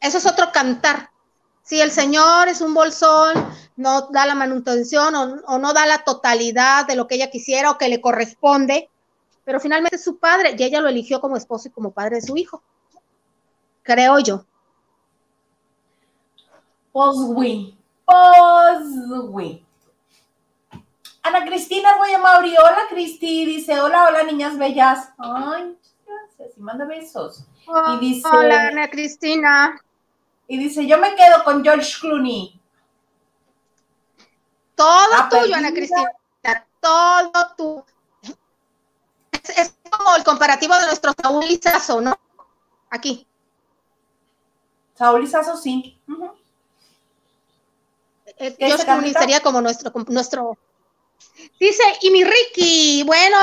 Eso es otro cantar. Si el señor es un bolsón, no da la manutención o, o no da la totalidad de lo que ella quisiera o que le corresponde, pero finalmente es su padre y ella lo eligió como esposo y como padre de su hijo. Creo yo. Poswi. Poswi. Ana Cristina a Mauri. Hola, Cristi. Dice, hola, hola, niñas bellas. Ay, gracias. Y manda besos. y dice, hola, Ana Cristina. Y dice, yo me quedo con George Clooney. Todo tuyo, Ana Cristina. Todo tú. Es, como el comparativo de nuestro Saúl Lizazo, ¿no? Aquí. Saúl sí. Eh, George sería como nuestro, nuestro. Dice, y mi Ricky, bueno,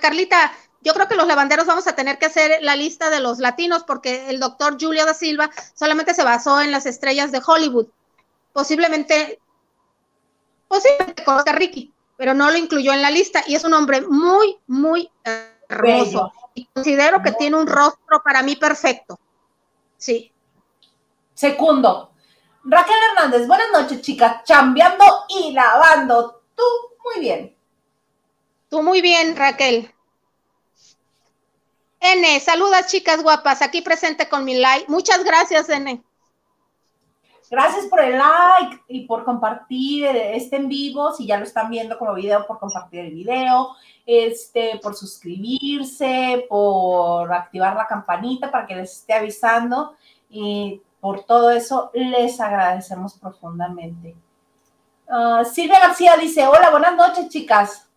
Carlita, yo creo que los lavanderos vamos a tener que hacer la lista de los latinos porque el doctor Julio da Silva solamente se basó en las estrellas de Hollywood. Posiblemente, posiblemente conozca a Ricky, pero no lo incluyó en la lista y es un hombre muy, muy hermoso. Y considero que tiene un rostro para mí perfecto. Sí. Segundo, Raquel Hernández, buenas noches, chicas. Chambeando y lavando. Tú, muy bien. Tú muy bien, Raquel. N, saludas, chicas guapas. Aquí presente con mi like. Muchas gracias, N. Gracias por el like y por compartir este en vivo. Si ya lo están viendo como video, por compartir el video, este, por suscribirse, por activar la campanita para que les esté avisando. Y por todo eso les agradecemos profundamente. Ah, Silvia García dice, hola, buenas noches, chicas.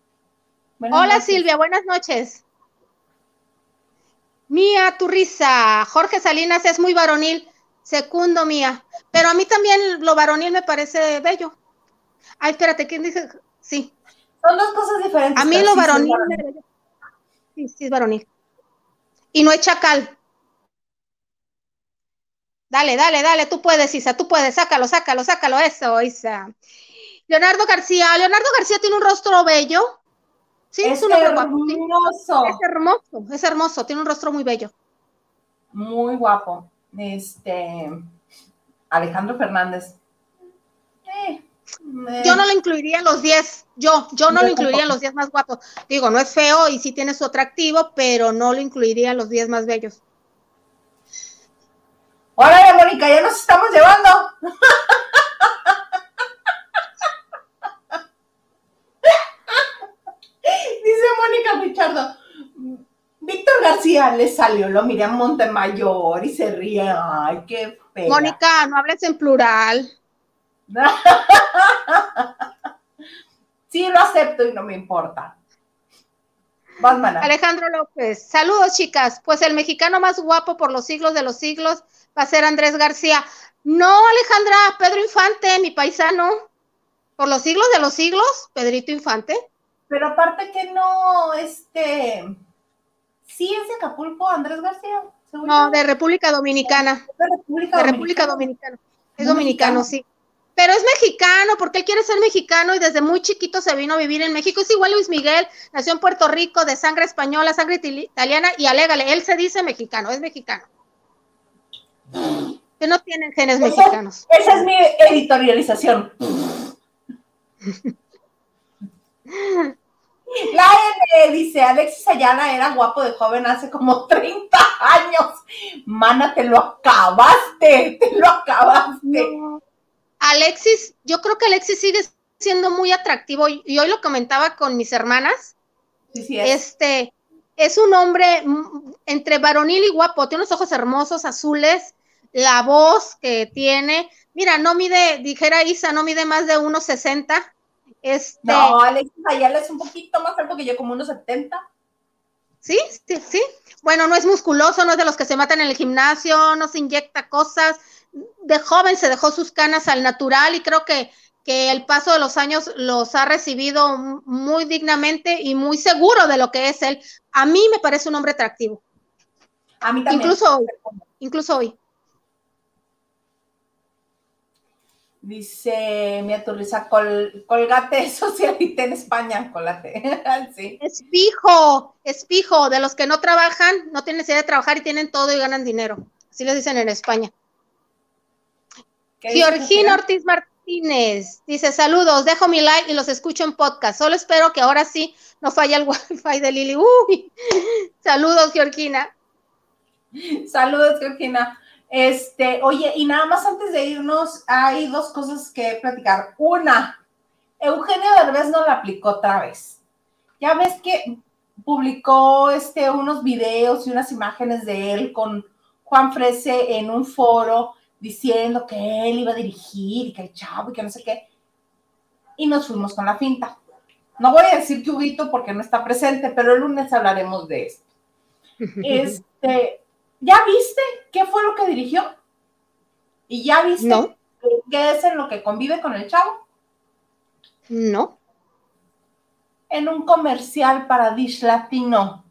hola, Silvia, buenas noches. Mía Turriza, Jorge Salinas es muy varonil, secundo Mía, pero a mí también lo varonil me parece bello. Ay, espérate, ¿quién dice? Sí. Son dos cosas diferentes. A mí lo varonil, sí, sí, es varonil. Y no es chacal. Dale, dale, dale, tú puedes, Isa, tú puedes, sácalo, sácalo, sácalo, eso, Isa. Leonardo García, Leonardo García tiene un rostro bello. Sí, es, un hermoso. Es hermoso, es hermoso, tiene un rostro muy bello. Muy guapo. Este, Alejandro Fernández. Eh, yo no lo incluiría en los 10, yo, yo no lo incluiría en los 10 más guapos. Digo, no es feo y sí tiene su atractivo, pero no lo incluiría en los 10 más bellos. Hola, Mónica, ya nos estamos llevando. Dice Mónica Pichardo. Víctor García le salió, lo miré a Montemayor y se ríe. Ay, qué fea. Mónica, no hables en plural. sí, lo acepto y no me importa. Alejandro López, saludos chicas. Pues el mexicano más guapo por los siglos de los siglos va a ser Andrés García. No, Alejandra, Pedro Infante, mi paisano. Por los siglos de los siglos, Pedrito Infante. Pero aparte que no, este, sí es de Acapulco, Andrés García. No, de República Dominicana. De República, Dominicana. Es dominicano, sí. Pero es mexicano, porque él quiere ser mexicano y desde muy chiquito se vino a vivir en México. Es igual Luis Miguel, nació en Puerto Rico, de sangre española, sangre italiana, y alégale, él se dice mexicano, es mexicano. Que no tienen genes mexicanos. Esa es mi editorialización. La N dice, Alexis Ayala era guapo de joven hace como 30 años. Mana, te lo acabaste, te lo acabaste. Alexis, yo creo que Alexis sigue siendo muy atractivo y hoy lo comentaba con mis hermanas. Sí, sí es. Este, es un hombre entre varonil y guapo, tiene unos ojos hermosos, azules, la voz que tiene. Mira, no mide, dijera Isa, no mide más de 1,60. Este, no, Alexis Ayala es un poquito más alto que yo, como 1,70. Sí, sí, sí. Bueno, no es musculoso, no es de los que se matan en el gimnasio, no se inyecta cosas. De joven se dejó sus canas al natural y creo que, que el paso de los años los ha recibido muy dignamente y muy seguro de lo que es él. A mí me parece un hombre atractivo. A mí también. Incluso hoy. Incluso hoy. Dice mi aturriza, col, colgate socialite en España, colate. sí. Es fijo, es fijo. De los que no trabajan, no tienen necesidad de trabajar y tienen todo y ganan dinero. Así les dicen en España. Georgina Ortiz Martínez dice: Saludos, dejo mi like y los escucho en podcast. Solo espero que ahora sí no falle el wifi de Lili. Uy. Saludos, Georgina. Saludos, Georgina. Este, oye, y nada más antes de irnos, hay dos cosas que platicar. Una, Eugenio Derbez no la aplicó otra vez. Ya ves que publicó este, unos videos y unas imágenes de él con Juan Frese en un foro diciendo que él iba a dirigir y que el chavo y que no sé qué. Y nos fuimos con la finta. No voy a decir que Huguito porque no está presente, pero el lunes hablaremos de esto. Este, ¿Ya viste qué fue lo que dirigió? ¿Y ya viste qué es en lo que convive con el chavo? ¿Qué es en lo que convive con el chavo? No. En un comercial para Dish Latino.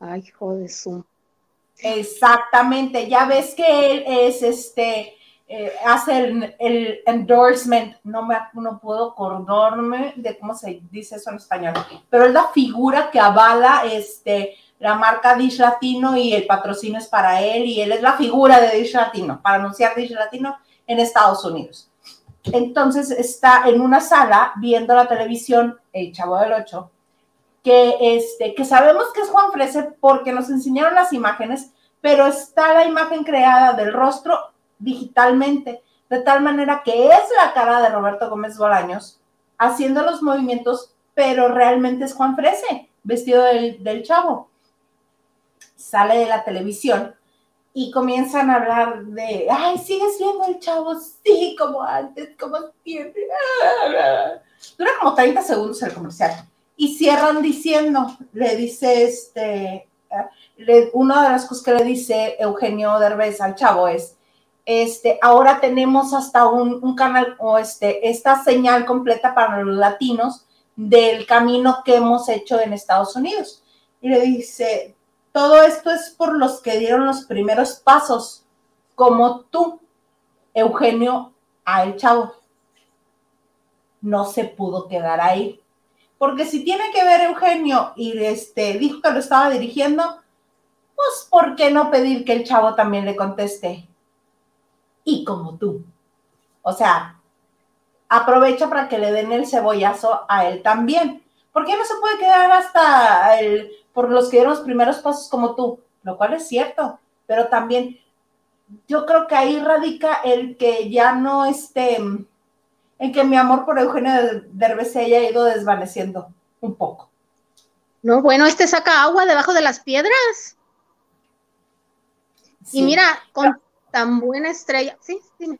Ay, joder, su. Exactamente, ya ves que él es este, eh, hace el, endorsement, no me no puedo acordarme de cómo se dice eso en español, pero es la figura que avala este, la marca Dish Latino y el patrocinio es para él y él es la figura de Dish Latino, para anunciar Dish Latino en Estados Unidos. Entonces está en una sala viendo la televisión, el Chavo del Ocho, que, este, que sabemos que es Juan Frese porque nos enseñaron las imágenes, pero está la imagen creada del rostro digitalmente, de tal manera que es la cara de Roberto Gómez Bolaños haciendo los movimientos, pero realmente es Juan Frese, vestido del, del chavo. Sale de la televisión y comienzan a hablar de, ay, sigues viendo el chavo, sí, como antes, como siempre. Dura como 30 segundos el comercial y cierran diciendo, le dice este, una de las cosas que le dice Eugenio Derbez al chavo es, este, ahora tenemos hasta un, canal o este, esta señal completa para los latinos del camino que hemos hecho en Estados Unidos. Y le dice, todo esto es por los que dieron los primeros pasos, como tú, Eugenio, a el chavo. No se pudo quedar ahí porque si tiene que ver Eugenio y este, dijo que lo estaba dirigiendo, pues ¿por qué no pedir que el chavo también le conteste? Y como tú. O sea, aprovecha para que le den el cebollazo a él también. ¿Por qué no se puede quedar hasta el, por los que dieron los primeros pasos como tú? Lo cual es cierto, pero también yo creo que ahí radica el que ya no esté en que mi amor por Eugenio Derbez se haya ido desvaneciendo un poco. No, bueno, este saca agua debajo de las piedras. Y mira, con tan buena estrella, sí, dime.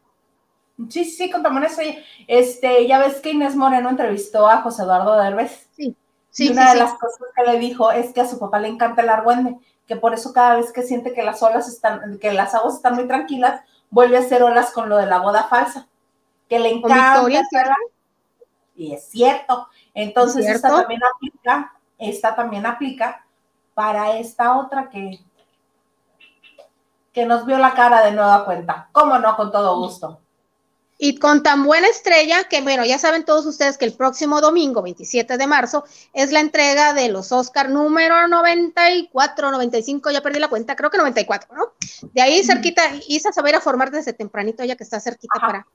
Sí, sí, con tan buena estrella. Este, ya ves que Inés Moreno entrevistó a José Eduardo Derbez. Sí, sí. Y una de las cosas que le dijo es que a su papá le encanta el argüende, que por eso cada vez que siente que las olas están, que las aguas están muy tranquilas, vuelve a hacer olas con lo de la boda falsa que le encanta. Y es cierto. Entonces, esta también aplica, esta también aplica para esta otra que, que nos vio la cara de nueva cuenta. ¿Cómo no? Con todo gusto. Y con tan buena estrella que, bueno, ya saben todos ustedes que el próximo domingo, 27 de marzo, es la entrega de los Oscar número 94, 95, ya perdí la cuenta, creo que 94, ¿no? De ahí cerquita, Isa se va a ir a formar desde tempranito, ya que está cerquita para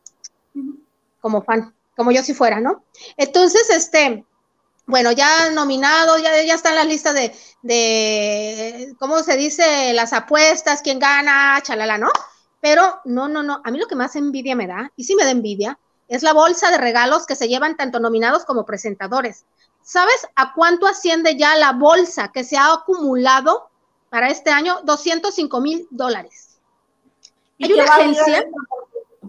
como fan, como yo si fuera, ¿no? Entonces, este, bueno, ya nominado, ya, ya están las listas de, de, ¿cómo se dice? Las apuestas, quién gana, chalala, ¿no? Pero no, no, no, a mí lo que más envidia me da, y sí me da envidia, es la bolsa de regalos que se llevan tanto nominados como presentadores. ¿Sabes a cuánto asciende ya la bolsa que se ha acumulado para este año? 205 mil dólares. Hay una agencia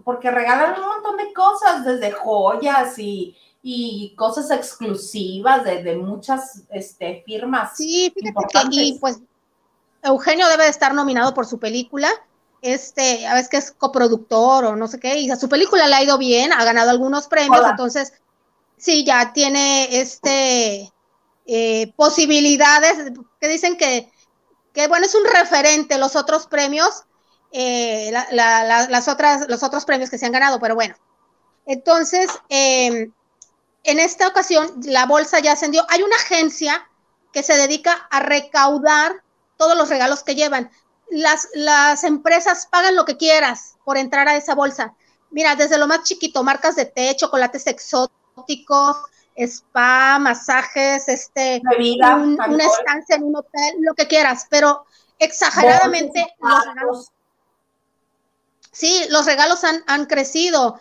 porque regalan un montón de cosas, desde joyas y, cosas exclusivas de, muchas este, firmas. Sí, fíjate que y pues Eugenio debe de estar nominado por su película. Este, a veces que es coproductor o no sé qué, y a su película le ha ido bien, ha ganado algunos premios, entonces sí, ya tiene este eh, posibilidades que dicen que, que, bueno, es un referente, los otros premios eh, las otras, los otros premios que se han ganado, pero bueno. Entonces, em, en esta ocasión, la bolsa ya ascendió. Hay una agencia que se dedica a recaudar todos los regalos que llevan. Las, las empresas pagan lo que quieras por entrar a esa bolsa. Mira, desde lo más chiquito, marcas de té, chocolates exóticos, spa, masajes, este, un, una estancia en un hotel, lo que quieras, pero exageradamente los regalos, Sí, los regalos han, crecido.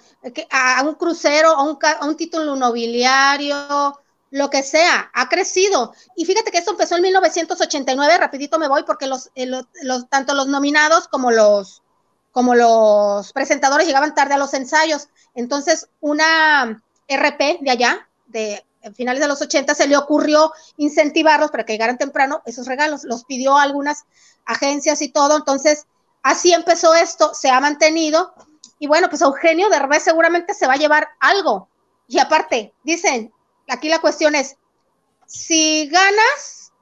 A un crucero, a un, a un título nobiliario, lo que sea, ha crecido. Y fíjate que esto empezó en 1989, rapidito me voy porque eh, los, tanto los nominados como los, como los presentadores llegaban tarde a los ensayos. Entonces, una RP de allá, de finales de los 80, se le ocurrió incentivarlos para que llegaran temprano esos regalos. Los pidió a algunas agencias y todo. Entonces, Así empezó esto, se ha mantenido. Y bueno, pues Eugenio de Derbez seguramente se va a llevar algo. Y aparte, dicen, aquí la cuestión es, si ganas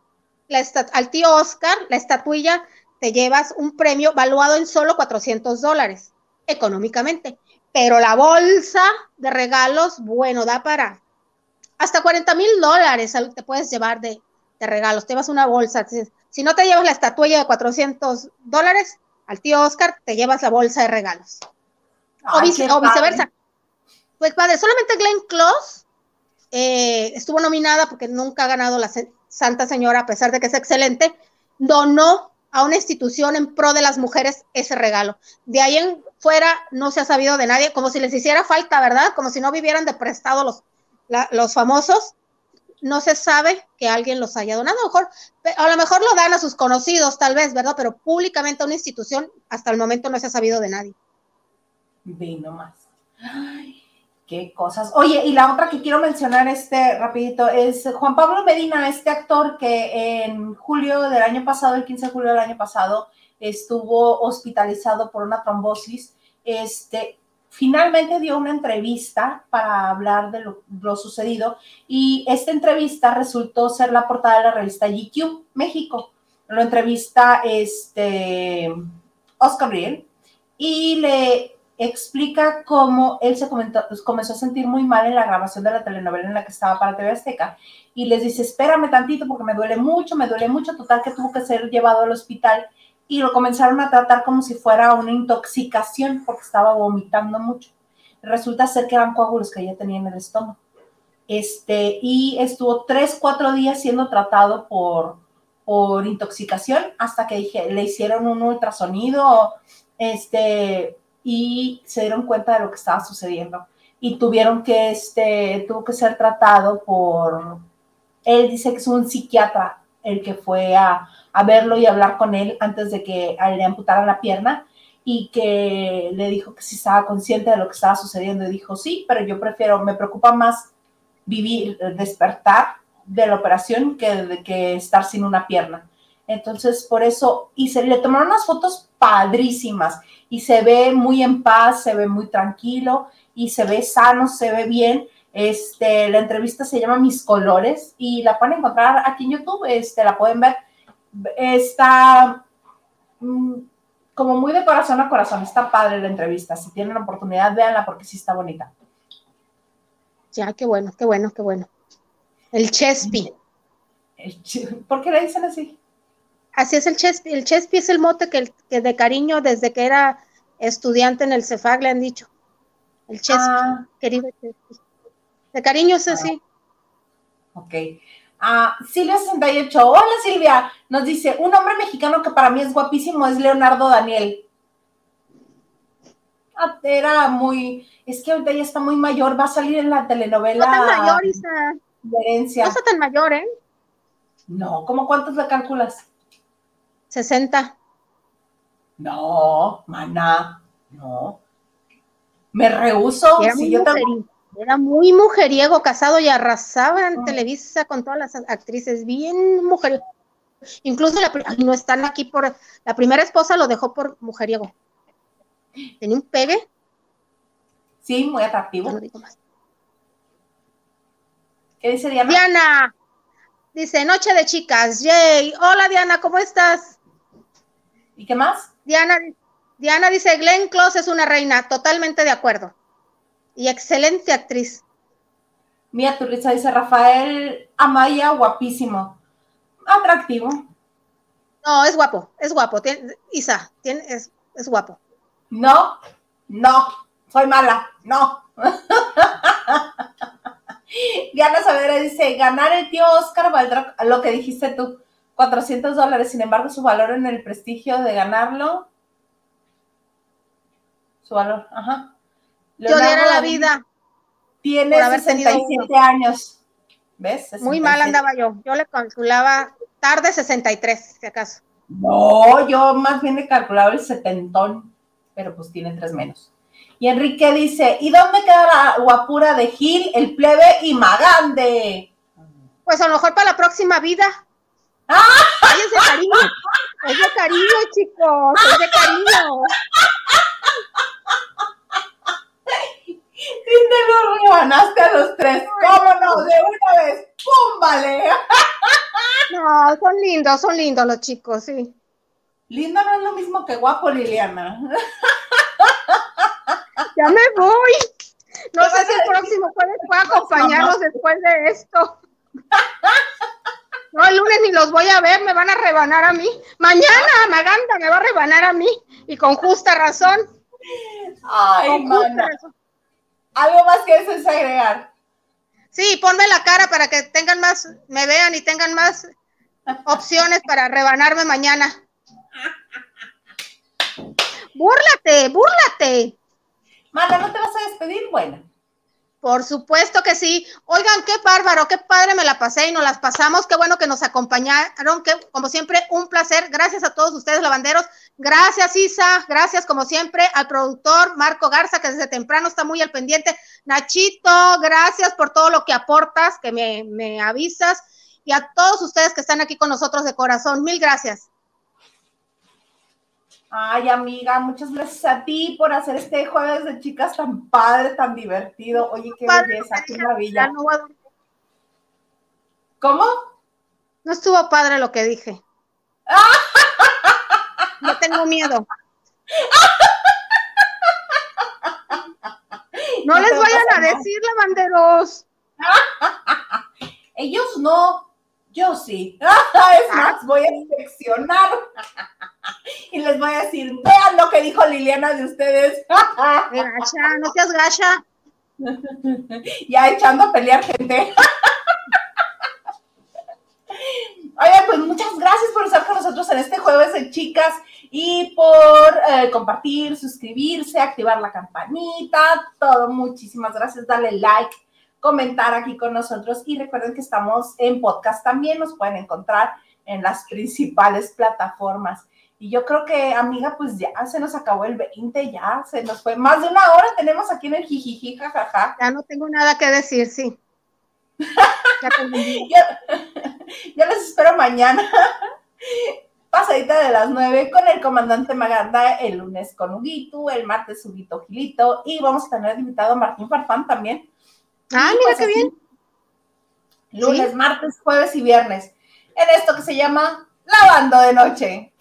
la al tío Oscar, la estatuilla, te llevas un premio valuado en solo 400 dólares económicamente. Pero la bolsa de regalos, bueno, da para hasta 40 mil dólares te puedes llevar de, regalos. Te vas una bolsa. Si, no te llevas la estatuilla de 400 dólares, al tío Oscar te llevas la bolsa de regalos. o, viceversa. Pues padre, solamente Glenn Close eh, estuvo nominada porque nunca ha ganado la Santa Señora, a pesar de que es excelente, donó a una institución en pro de las mujeres ese regalo. De ahí en fuera no se ha sabido de nadie, como si les hiciera falta, ¿verdad? Como si no vivieran de prestado los, los famosos. No se sabe que alguien los haya donado. A lo, mejor, a lo mejor lo dan a sus conocidos, tal vez, ¿verdad? Pero públicamente a una institución, hasta el momento no se ha sabido de nadie. Ve nomás. Ay, qué cosas. Oye, y la otra que quiero mencionar, este rapidito, es Juan Pablo Medina, este actor que en julio del año pasado, el 15 de julio del año pasado, estuvo hospitalizado por una trombosis, este, finalmente dio una entrevista para hablar de lo, sucedido y esta entrevista resultó ser la portada de la revista GQ México. Lo entrevista este Oscar Riel y le explica cómo él se comenzó a sentir muy mal en la grabación de la telenovela en la que estaba para TV Azteca y les dice, espérame tantito porque me duele mucho, me duele mucho, total que tuvo que ser llevado al hospital y lo comenzaron a tratar como si fuera una intoxicación porque estaba vomitando mucho. Resulta ser que eran coágulos que ella tenía en el estómago. Este, y estuvo tres, cuatro días siendo tratado por, por intoxicación hasta que dije, le hicieron un ultrasonido este, y se dieron cuenta de lo que estaba sucediendo. Y tuvieron que, este, tuvo que ser tratado por, él dice que es un psiquiatra el que fue a, a verlo y hablar con él antes de que le amputaran la pierna y que le dijo que si estaba consciente de lo que estaba sucediendo y dijo sí, pero yo prefiero, me preocupa más vivir, despertar de la operación que, que estar sin una pierna. Entonces, por eso, y se le tomaron unas fotos padrísimas y se ve muy en paz, se ve muy tranquilo y se ve sano, se ve bien. Este, la entrevista se llama Mis Colores y la pueden encontrar aquí en YouTube, este, la pueden ver está mm, como muy de corazón a corazón. Está padre la entrevista. Si tienen la oportunidad, véanla porque sí está bonita. Ya, qué bueno, qué bueno, qué bueno. El Chespi. ¿Por qué le dicen así? Así es el Chespi. El Chespi es el mote que, de cariño desde que era estudiante en el CEFAG le han dicho. El Chespi, ah. querido Chespi. De cariño es así. Ok a Silvia68. Hola Silvia, nos dice, un hombre mexicano que para mí es guapísimo es Leonardo Daniel. Ah, era muy, es que ahorita ya está muy mayor, va a salir en la telenovela. No tan mayor, Isa. No está tan mayor, ¿eh? No, ¿cómo cuántos le calculas? 60. No, mana, no. Me rehuso. Si yo también era muy mujeriego, casado y arrasaba en Televisa con todas las actrices, bien mujeriego. Incluso la, no están aquí por la primera esposa lo dejó por mujeriego. Tenía un pegue. Sí, muy atractivo. No digo más. ¿Qué dice Diana? Diana. Dice, noche de chicas, yay. Hola Diana, ¿cómo estás? ¿Y qué más? Diana, Diana dice, Glenn Close es una reina, totalmente de acuerdo y excelente actriz. Mira tu risa, dice Rafael Amaya, guapísimo. Atractivo. No, es guapo, es guapo. Isa, es, es guapo. No, no, soy mala, no. Diana Saavedra dice, ganar el tío Oscar valdrá lo que dijiste tú, 400 dólares, sin embargo su valor en el prestigio de ganarlo, su valor, ajá, yo diera la vida. Tiene 67 años. ¿Ves? Muy mal andaba yo. Yo le calculaba tarde 63, si acaso. No, yo más bien le calculaba el setentón, pero pues tiene tres menos. Y Enrique dice, ¿y dónde queda la guapura de Gil, el plebe y Magande? Pues a lo mejor para la próxima vida. Ay, es de cariño. Es de cariño, chicos. Es de cariño. Y te lo rebanaste a los tres. ¿Cómo no? De una vez. ¡Pum! Vale. No, son lindos, son lindos los chicos, sí. Lindo no es lo mismo que guapo, Liliana. Ya me voy. No sé si el próximo jueves puedo acompañarlos después de esto. No, el lunes ni los voy a ver, me van a rebanar a mí. Mañana Maganda me va a rebanar a mí y con justa razón. Ay, Con justa mana. razón. Algo más que desees agregar. Sí, ponme la cara para que tengan más, me vean y tengan más opciones para rebanarme mañana. Búrlate, búrlate. Mana, ¿no te vas a despedir? Bueno. Por supuesto que sí. Oigan, qué bárbaro, qué padre me la pasé y nos las pasamos. Qué bueno que nos acompañaron. Que, como siempre, un placer. Gracias a todos ustedes, lavanderos. Gracias, Isa. Gracias, como siempre, al productor Marco Garza, que desde temprano está muy al pendiente. Nachito, gracias por todo lo que aportas, que me, me avisas. Y a todos ustedes que están aquí con nosotros de corazón, mil gracias. Ay, amiga, muchas gracias a ti por hacer este jueves de chicas tan padre, tan divertido. Oye, qué Padre, belleza, qué maravilla. no a. ¿Cómo? No estuvo padre lo que dije. No tengo miedo. No No les vayan a decir, lavanderos. Ellos no, yo sí. Es más, voy a inspeccionar. Y les voy a decir, vean lo que dijo Liliana de ustedes. Gacha, no seas gacha. ya echando a pelear gente. Oye, pues muchas gracias por estar con nosotros en este jueves de chicas y por eh, compartir, suscribirse, activar la campanita, todo. Muchísimas gracias. Dale like, comentar aquí con nosotros y recuerden que estamos en podcast también. Nos pueden encontrar en las principales plataformas. Y yo creo que, amiga, pues ya se nos acabó el 20, ya se nos fue más de una hora. Tenemos aquí en el jijiji, jajaja. Ya no tengo nada que decir, sí. Ya Yo, yo les espero mañana, pasadita de las 9, con el comandante Maganda, el lunes con Huguito, el martes Huguito Gilito, y vamos a tener invitado a Martín Farfán también. Ah, Y, mira pues, qué bien. Lunes, martes, jueves y viernes, en esto que se llama Lavando de Noche.